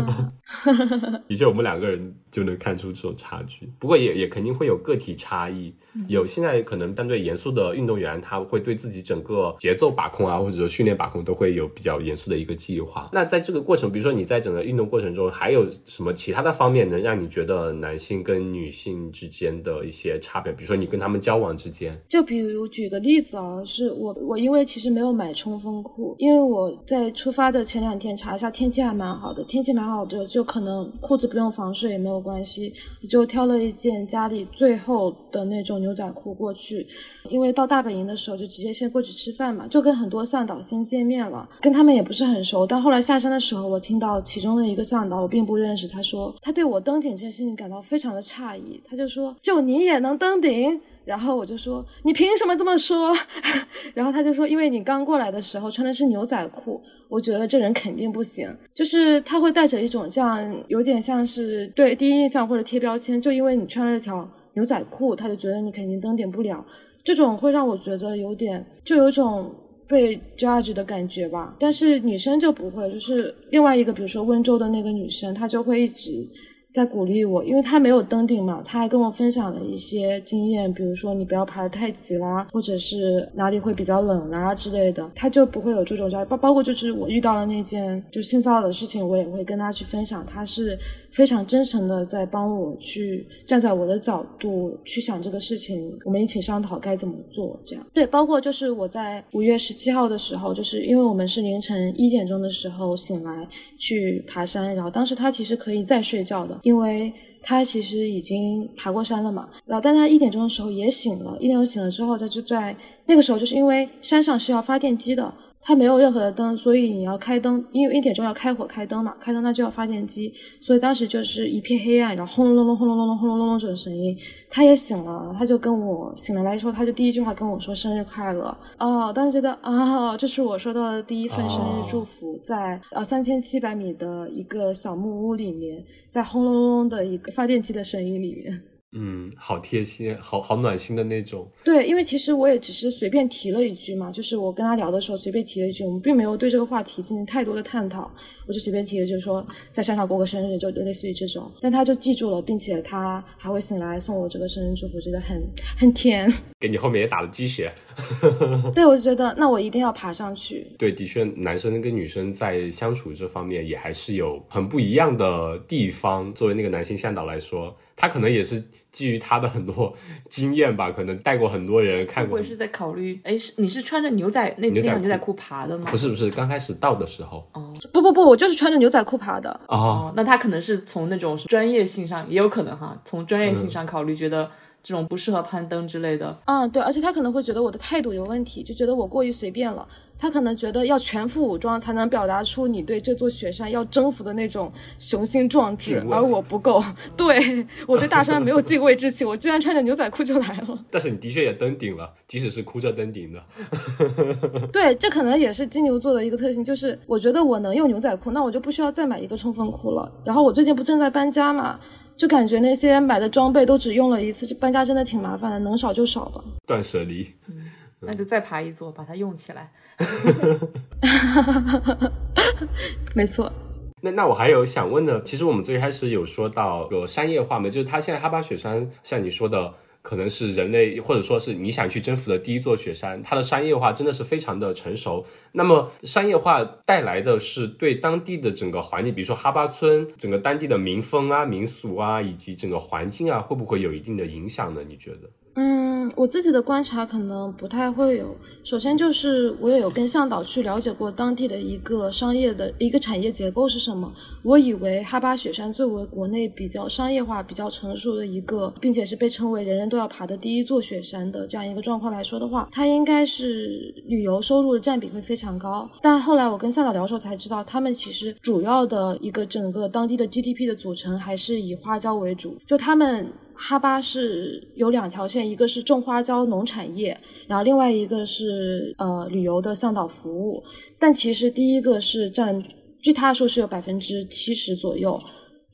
[LAUGHS] 的确，我们两个人就能看出这种差距。不过也也肯定会有个体差异，有现在可能相对严肃的运动员，他会对自己整个节奏把控啊，或者说训练把控都会有比较严肃的一个计划。那在这个过程，比如说你在整个运动过程中，还有什么其他的方面能让你觉得男性跟女性之间的一些差别？比如说你跟他们交往之间，就比如举个例子啊，是我我因为其实没有买冲锋裤，因为我在出发的前两天查一下天气还蛮好的，天气蛮好的，就可能裤子不用防水也没有关系，就挑了一件家里最厚的那种牛仔裤过去。因为到大本营的时候就直接先过去吃饭嘛，就跟很多向导先见面了，跟他们也不是很熟。但后来下山的时候，我听到其中的一个向导我并不认识，他说他对我登顶这件事情感到非常的诧异，他就说就你也能登顶？然后我就说你凭什么这么说？[LAUGHS] 然后他就说因为你刚过来的时候穿的是牛仔裤，我觉得这人肯定不行。就是他会带着一种这样有点像是对第一印象或者贴标签，就因为你穿了条牛仔裤，他就觉得你肯定登顶不了。这种会让我觉得有点就有种被 judge 的感觉吧。但是女生就不会，就是另外一个，比如说温州的那个女生，她就会一直。在鼓励我，因为他没有登顶嘛，他还跟我分享了一些经验，比如说你不要爬得太急啦，或者是哪里会比较冷啦之类的，他就不会有这种焦虑包包括就是我遇到了那件就性骚扰的事情，我也会跟他去分享，他是非常真诚的在帮我去站在我的角度去想这个事情，我们一起商讨该怎么做，这样对，包括就是我在五月十七号的时候，就是因为我们是凌晨一点钟的时候醒来去爬山，然后当时他其实可以再睡觉的。因为他其实已经爬过山了嘛。然后，但他一点钟的时候也醒了，一点钟醒了之后，他就在那个时候，就是因为山上是要发电机的。它没有任何的灯，所以你要开灯，因为一点钟要开火开灯嘛，开灯那就要发电机，所以当时就是一片黑暗，然后轰隆隆隆、轰隆隆隆、轰隆隆隆这种声音。他也醒了，他就跟我醒了来说，他就第一句话跟我说生日快乐哦，当时觉得啊，这是我收到的第一份生日祝福，在呃三千七百米的一个小木屋里面，在轰隆隆隆的一个发电机的声音里面。嗯，好贴心，好好暖心的那种。对，因为其实我也只是随便提了一句嘛，就是我跟他聊的时候随便提了一句，我们并没有对这个话题进行太多的探讨，我就随便提了，就是说在山上过个生日，就类似于这种。但他就记住了，并且他还会醒来送我这个生日祝福，觉得很很甜。给你后面也打了鸡血。[LAUGHS] 对，我就觉得那我一定要爬上去。对，的确，男生跟女生在相处这方面也还是有很不一样的地方。作为那个男性向导来说。他可能也是基于他的很多 [LAUGHS] 经验吧，可能带过很多人看过。我是在考虑，哎，是你是穿着牛仔那那条牛仔裤爬的吗？不是不是，刚开始到的时候。哦，不不不，我就是穿着牛仔裤爬的。哦，那他可能是从那种专业性上，也有可能哈，从专业性上考虑，觉得这种不适合攀登之类的。嗯，对，而且他可能会觉得我的态度有问题，就觉得我过于随便了。他可能觉得要全副武装才能表达出你对这座雪山要征服的那种雄心壮志，而我不够。对我对大山没有敬畏之情，我居然穿着牛仔裤就来了。但是你的确也登顶了，即使是哭着登顶的。[LAUGHS] 对，这可能也是金牛座的一个特性，就是我觉得我能用牛仔裤，那我就不需要再买一个冲锋裤了。然后我最近不正在搬家嘛，就感觉那些买的装备都只用了一次，搬家真的挺麻烦的，能少就少吧。断舍离。那就再爬一座，把它用起来。[LAUGHS] 没错。那那我还有想问的，其实我们最开始有说到有商业化嘛，就是它现在哈巴雪山，像你说的，可能是人类或者说是你想去征服的第一座雪山，它的商业化真的是非常的成熟。那么商业化带来的是对当地的整个环境，比如说哈巴村整个当地的民风啊、民俗啊，以及整个环境啊，会不会有一定的影响呢？你觉得？嗯，我自己的观察可能不太会有。首先就是我也有跟向导去了解过当地的一个商业的一个产业结构是什么。我以为哈巴雪山作为国内比较商业化、比较成熟的一个，并且是被称为人人都要爬的第一座雪山的这样一个状况来说的话，它应该是旅游收入的占比会非常高。但后来我跟向导聊的时候才知道，他们其实主要的一个整个当地的 GDP 的组成还是以花椒为主，就他们。哈巴是有两条线，一个是种花椒农产业，然后另外一个是呃旅游的向导服务。但其实第一个是占，据他说是有百分之七十左右。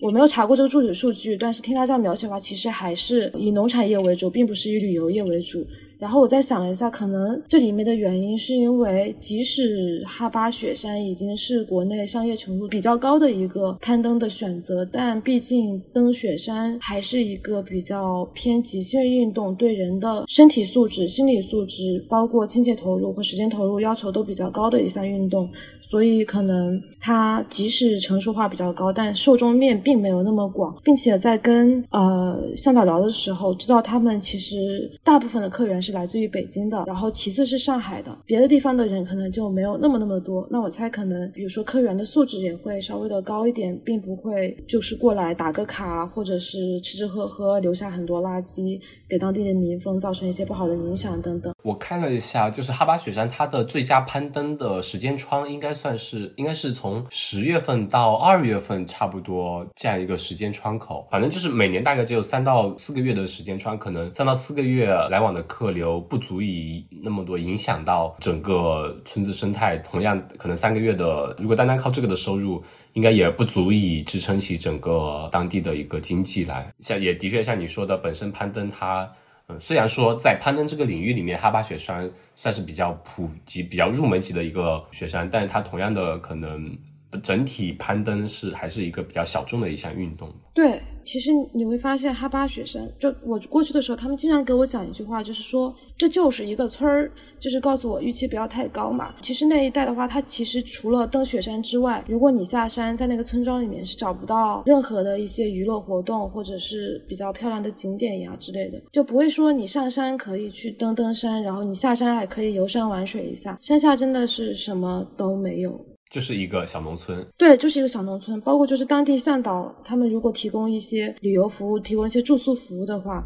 我没有查过这个住址数据，但是听他这样描写的话，其实还是以农产业为主，并不是以旅游业为主。然后我再想了一下，可能这里面的原因是因为，即使哈巴雪山已经是国内商业程度比较高的一个攀登的选择，但毕竟登雪山还是一个比较偏极限运动，对人的身体素质、心理素质，包括金钱投入和时间投入要求都比较高的一项运动。所以可能它即使成熟化比较高，但受众面并没有那么广，并且在跟呃向导聊的时候，知道他们其实大部分的客源是是来自于北京的，然后其次是上海的，别的地方的人可能就没有那么那么多。那我猜可能比如说客源的素质也会稍微的高一点，并不会就是过来打个卡，或者是吃吃喝喝留下很多垃圾，给当地的民风造成一些不好的影响等等。我看了一下，就是哈巴雪山它的最佳攀登的时间窗应该。算是应该是从十月份到二月份，差不多这样一个时间窗口。反正就是每年大概只有三到四个月的时间窗，可能三到四个月来往的客流流不足以那么多影响到整个村子生态。同样，可能三个月的，如果单单靠这个的收入，应该也不足以支撑起整个当地的一个经济来。像也的确像你说的，本身攀登它。嗯，虽然说在攀登这个领域里面，哈巴雪山算是比较普及、比较入门级的一个雪山，但是它同样的可能整体攀登是还是一个比较小众的一项运动。对。其实你会发现，哈巴雪山，就我过去的时候，他们经常给我讲一句话，就是说这就是一个村儿，就是告诉我预期不要太高嘛。其实那一带的话，它其实除了登雪山之外，如果你下山，在那个村庄里面是找不到任何的一些娱乐活动，或者是比较漂亮的景点呀之类的，就不会说你上山可以去登登山，然后你下山还可以游山玩水一下，山下真的是什么都没有。就是一个小农村，对，就是一个小农村。包括就是当地向导，他们如果提供一些旅游服务，提供一些住宿服务的话。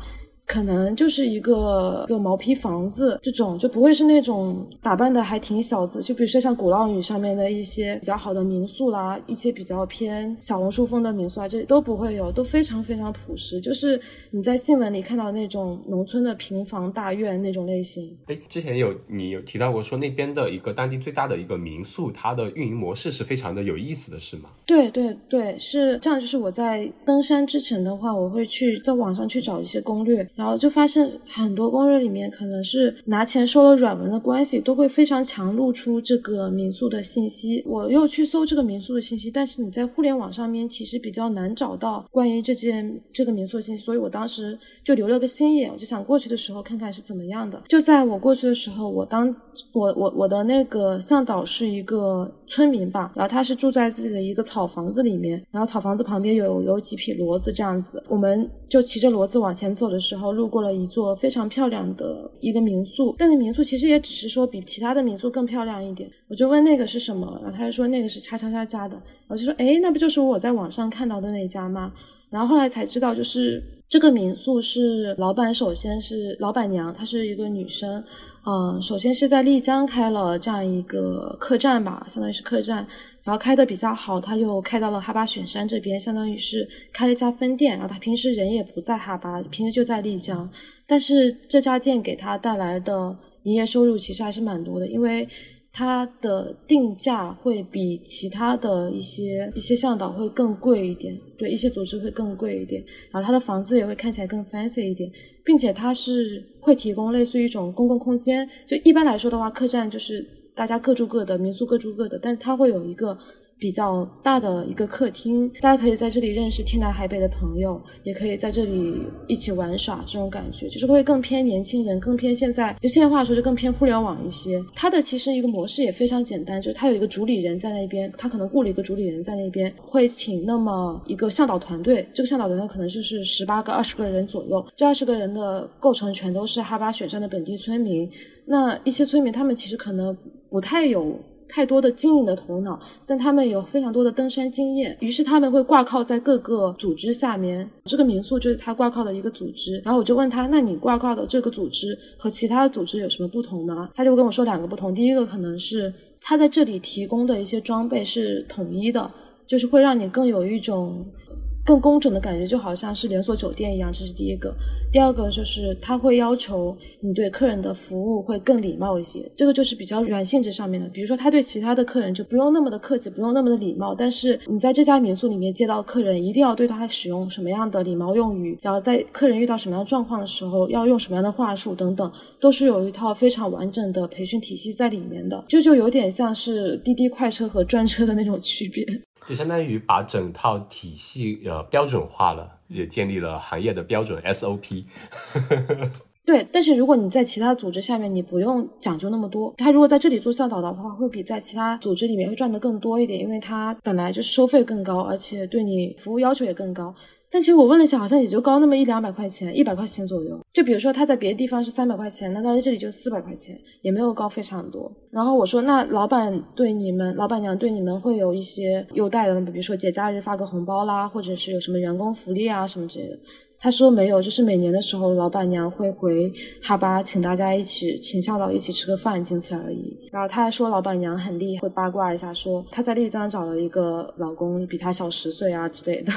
可能就是一个个毛坯房子，这种就不会是那种打扮的还挺小资，就比如说像鼓浪屿上面的一些比较好的民宿啦，一些比较偏小红书风的民宿啊，这都不会有，都非常非常朴实，就是你在新闻里看到那种农村的平房大院那种类型。哎，之前有你有提到过说那边的一个当地最大的一个民宿，它的运营模式是非常的有意思的，是吗？对对对，是这样。就是我在登山之前的话，我会去在网上去找一些攻略。然后就发现很多攻略里面可能是拿钱收了软文的关系，都会非常强露出这个民宿的信息。我又去搜这个民宿的信息，但是你在互联网上面其实比较难找到关于这件这个民宿的信息，所以我当时就留了个心眼，我就想过去的时候看看是怎么样的。就在我过去的时候，我当我我我的那个向导是一个村民吧，然后他是住在自己的一个草房子里面，然后草房子旁边有有几匹骡子这样子，我们就骑着骡子往前走的时候，然后路过。了一座非常漂亮的一个民宿，但那民宿其实也只是说比其他的民宿更漂亮一点。我就问那个是什么，然后他就说那个是叉叉叉家的。我就说，哎，那不就是我在网上看到的那家吗？然后后来才知道，就是这个民宿是老板，首先是老板娘，她是一个女生，嗯，首先是在丽江开了这样一个客栈吧，相当于是客栈。然后开的比较好，她就开到了哈巴雪山这边，相当于是开了一家分店。然后她平时人也不在哈巴，平时就在丽江。但是这家店给她带来的营业收入其实还是蛮多的，因为它的定价会比其他的一些一些向导会更贵一点，对一些组织会更贵一点。然后它的房子也会看起来更 fancy 一点，并且它是会提供类似于一种公共空间。就一般来说的话，客栈就是。大家各住各的，民宿各住各的，但是它会有一个比较大的一个客厅，大家可以在这里认识天南海北的朋友，也可以在这里一起玩耍，这种感觉就是会更偏年轻人，更偏现在用现在话说就更偏互联网一些。它的其实一个模式也非常简单，就是它有一个主理人在那边，他可能雇了一个主理人在那边，会请那么一个向导团队，这个向导团队可能就是十八个、二十个人左右，这二十个人的构成全都是哈巴雪山的本地村民。那一些村民他们其实可能。不太有太多的经营的头脑，但他们有非常多的登山经验，于是他们会挂靠在各个组织下面。这个民宿就是他挂靠的一个组织。然后我就问他：“那你挂靠的这个组织和其他的组织有什么不同吗？”他就跟我说两个不同。第一个可能是他在这里提供的一些装备是统一的，就是会让你更有一种。更工整的感觉，就好像是连锁酒店一样，这是第一个。第二个就是他会要求你对客人的服务会更礼貌一些，这个就是比较软性质上面的。比如说，他对其他的客人就不用那么的客气，不用那么的礼貌，但是你在这家民宿里面接到客人，一定要对他使用什么样的礼貌用语，然后在客人遇到什么样状况的时候，要用什么样的话术等等，都是有一套非常完整的培训体系在里面的。这就有点像是滴滴快车和专车的那种区别。就相当于把整套体系呃标准化了，也建立了行业的标准 SOP。[LAUGHS] 对，但是如果你在其他组织下面，你不用讲究那么多。他如果在这里做向导的话，会比在其他组织里面会赚的更多一点，因为他本来就是收费更高，而且对你服务要求也更高。但其实我问了一下，好像也就高那么一两百块钱，一百块钱左右。就比如说他在别的地方是三百块钱，那他在这里就四百块钱，也没有高非常多。然后我说，那老板对你们，老板娘对你们会有一些优待的，比如说节假日发个红包啦，或者是有什么员工福利啊什么之类的。他说没有，就是每年的时候，老板娘会回哈巴请大家一起，请向导一起吃个饭，仅此而已。然后他还说老板娘很厉害，会八卦一下说他在丽江找了一个老公，比他小十岁啊之类的。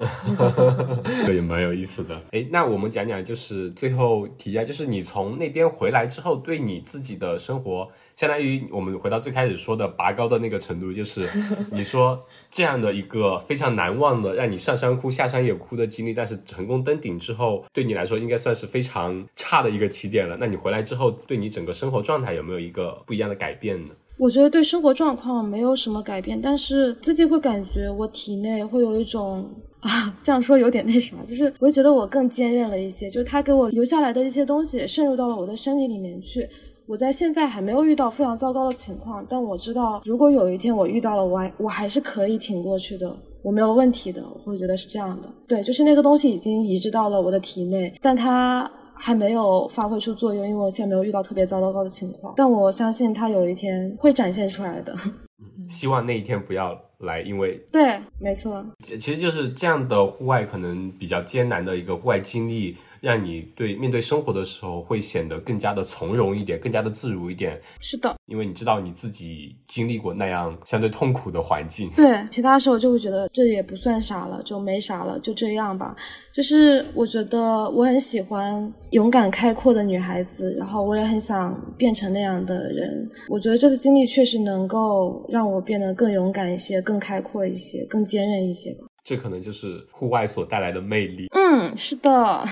[LAUGHS] 这也蛮有意思的。哎，那我们讲讲，就是最后提一下，就是你从那边回来之后，对你自己的生活，相当于我们回到最开始说的拔高的那个程度，就是你说这样的一个非常难忘的，让你上山哭下山也哭的经历，但是成功登顶之后，对你来说应该算是非常差的一个起点了。那你回来之后，对你整个生活状态有没有一个不一样的改变呢？我觉得对生活状况没有什么改变，但是自己会感觉我体内会有一种。啊，[LAUGHS] 这样说有点那啥，就是我会觉得我更坚韧了一些，就是他给我留下来的一些东西渗入到了我的身体里面去。我在现在还没有遇到非常糟糕的情况，但我知道如果有一天我遇到了，我还我还是可以挺过去的，我没有问题的。我会觉得是这样的，对，就是那个东西已经移植到了我的体内，但它还没有发挥出作用，因为我现在没有遇到特别糟糕的情况。但我相信它有一天会展现出来的。希望那一天不要来，因为对，没错，其其实就是这样的户外可能比较艰难的一个户外经历。让你对面对生活的时候会显得更加的从容一点，更加的自如一点。是的，因为你知道你自己经历过那样相对痛苦的环境。对，其他时候就会觉得这也不算啥了，就没啥了，就这样吧。就是我觉得我很喜欢勇敢开阔的女孩子，然后我也很想变成那样的人。我觉得这次经历确实能够让我变得更勇敢一些，更开阔一些，更坚韧一些吧。这可能就是户外所带来的魅力。嗯，是的。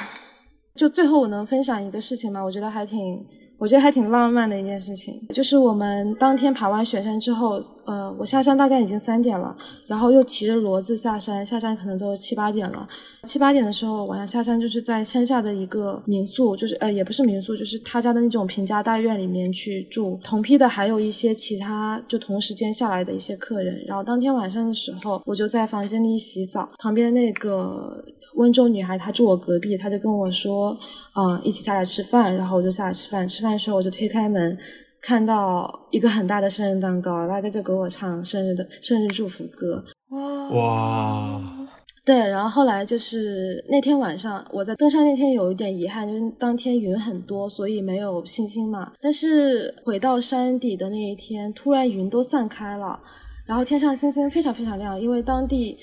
就最后我能分享一个事情吗？我觉得还挺。我觉得还挺浪漫的一件事情，就是我们当天爬完雪山之后，呃，我下山大概已经三点了，然后又骑着骡子下山，下山可能都七八点了。七八点的时候，晚上下山就是在山下的一个民宿，就是呃，也不是民宿，就是他家的那种平家大院里面去住。同批的还有一些其他就同时间下来的一些客人。然后当天晚上的时候，我就在房间里洗澡，旁边那个温州女孩她住我隔壁，她就跟我说，嗯，一起下来吃饭，然后我就下来吃饭，吃饭。的时候我就推开门，看到一个很大的生日蛋糕，大家就给我唱生日的生日祝福歌。哇哇！对，然后后来就是那天晚上，我在登山那天有一点遗憾，就是当天云很多，所以没有星星嘛。但是回到山底的那一天，突然云都散开了，然后天上星星非常非常亮，因为当地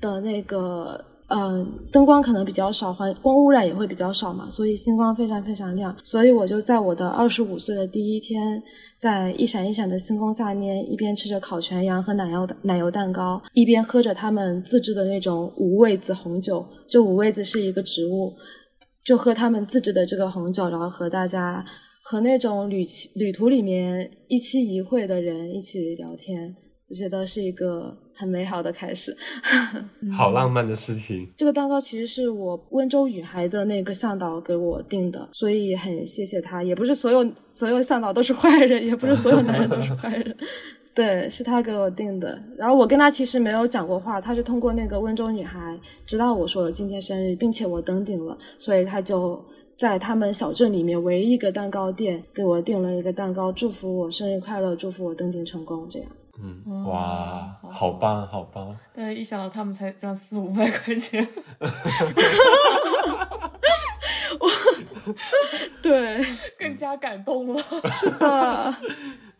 的那个。嗯，灯光可能比较少，环光污染也会比较少嘛，所以星光非常非常亮。所以我就在我的二十五岁的第一天，在一闪一闪的星空下面，一边吃着烤全羊和奶油奶油蛋糕，一边喝着他们自制的那种五味子红酒。就五味子是一个植物，就喝他们自制的这个红酒，然后和大家和那种旅旅途里面一期一会的人一起聊天，我觉得是一个。很美好的开始，[LAUGHS] 好浪漫的事情。这个蛋糕其实是我温州女孩的那个向导给我订的，所以很谢谢他。也不是所有所有向导都是坏人，也不是所有男人都是坏人。[LAUGHS] 对，是他给我订的。然后我跟他其实没有讲过话，他是通过那个温州女孩知道我说了今天生日，并且我登顶了，所以他就在他们小镇里面唯一一个蛋糕店给我订了一个蛋糕，祝福我生日快乐，祝福我登顶成功，这样。嗯，哇，好棒，好棒！但是一想到他们才赚四五百块钱，[LAUGHS] 我，对，更加感动了。[LAUGHS] 是的。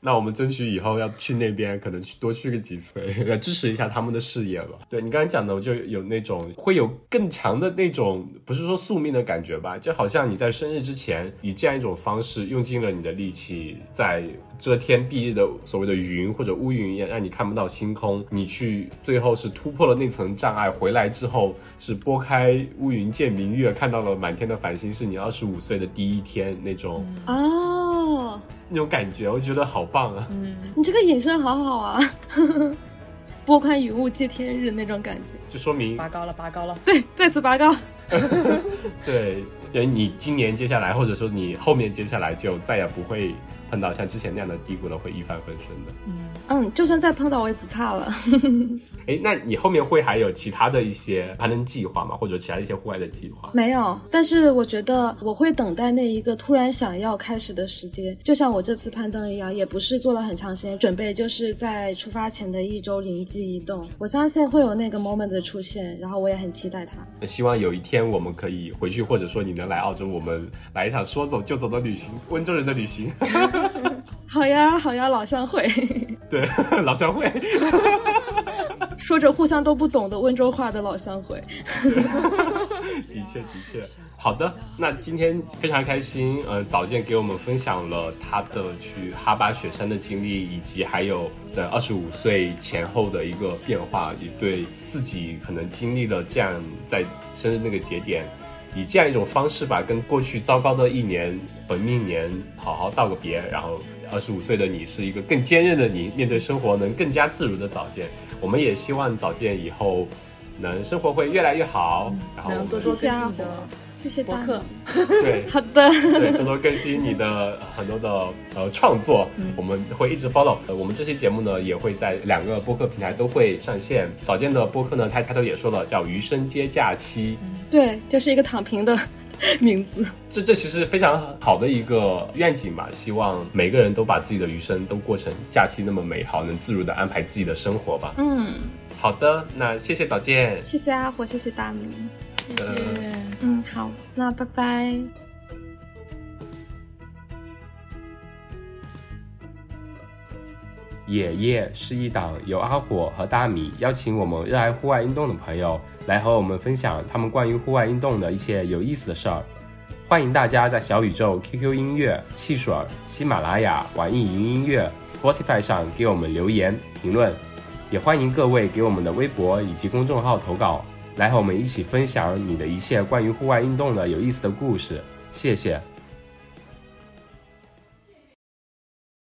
那我们争取以后要去那边，可能去多去个几次，[LAUGHS] 来支持一下他们的事业吧。对你刚才讲的，我就有那种会有更强的那种，不是说宿命的感觉吧，就好像你在生日之前，以这样一种方式用尽了你的力气，在遮天蔽日的所谓的云或者乌云一样，让你看不到星空。你去最后是突破了那层障碍，回来之后是拨开乌云见明月，看到了满天的繁星，是你二十五岁的第一天那种哦。那种感觉，我觉得好棒啊！嗯，你这个隐身好好啊，[LAUGHS] 拨宽云雾见天日那种感觉，就说明拔高了，拔高了，对，再次拔高。[LAUGHS] 对，因为你今年接下来，或者说你后面接下来，就再也不会。碰到像之前那样的低谷了，会一帆风顺的。嗯嗯，就算再碰到，我也不怕了。[LAUGHS] 哎，那你后面会还有其他的一些攀登计划吗？或者其他一些户外的计划？没有，但是我觉得我会等待那一个突然想要开始的时间，就像我这次攀登一样，也不是做了很长时间准备，就是在出发前的一周灵机一动。我相信会有那个 moment 的出现，然后我也很期待它。[LAUGHS] 希望有一天我们可以回去，或者说你能来澳洲，我们来一场说走就走的旅行，温州人的旅行。[LAUGHS] [LAUGHS] 好呀，好呀，老乡会。[LAUGHS] 对，老乡会。[LAUGHS] 说着互相都不懂的温州话的老乡会。的确，的确。好的，那今天非常开心，呃，早见给我们分享了他的去哈巴雪山的经历，以及还有的二十五岁前后的一个变化，也对自己可能经历了这样在生日那个节点。以这样一种方式吧，跟过去糟糕的一年本命年好好道个别，然后二十五岁的你是一个更坚韧的你，面对生活能更加自如的早见。我们也希望早见以后能生活会越来越好，然后多多更新的，谢谢大客。对，[LAUGHS] 好的，对，多多更新你的很多的呃创作，我们会一直 follow。呃，我们这期节目呢也会在两个播客平台都会上线。早间的播客呢，他开头也说了，叫余生皆假期。对，就是一个躺平的 [LAUGHS] 名字。这这其实非常好的一个愿景吧，希望每个人都把自己的余生都过成假期那么美好，能自如的安排自己的生活吧。嗯，好的，那谢谢早见，谢谢阿火，谢谢大米，谢谢。嗯，好，那拜拜。野夜是一档由阿火和大米邀请我们热爱户外运动的朋友来和我们分享他们关于户外运动的一些有意思的事儿。欢迎大家在小宇宙、QQ 音乐、汽水、喜马拉雅、网易云音乐、Spotify 上给我们留言评论，也欢迎各位给我们的微博以及公众号投稿，来和我们一起分享你的一切关于户外运动的有意思的故事。谢谢。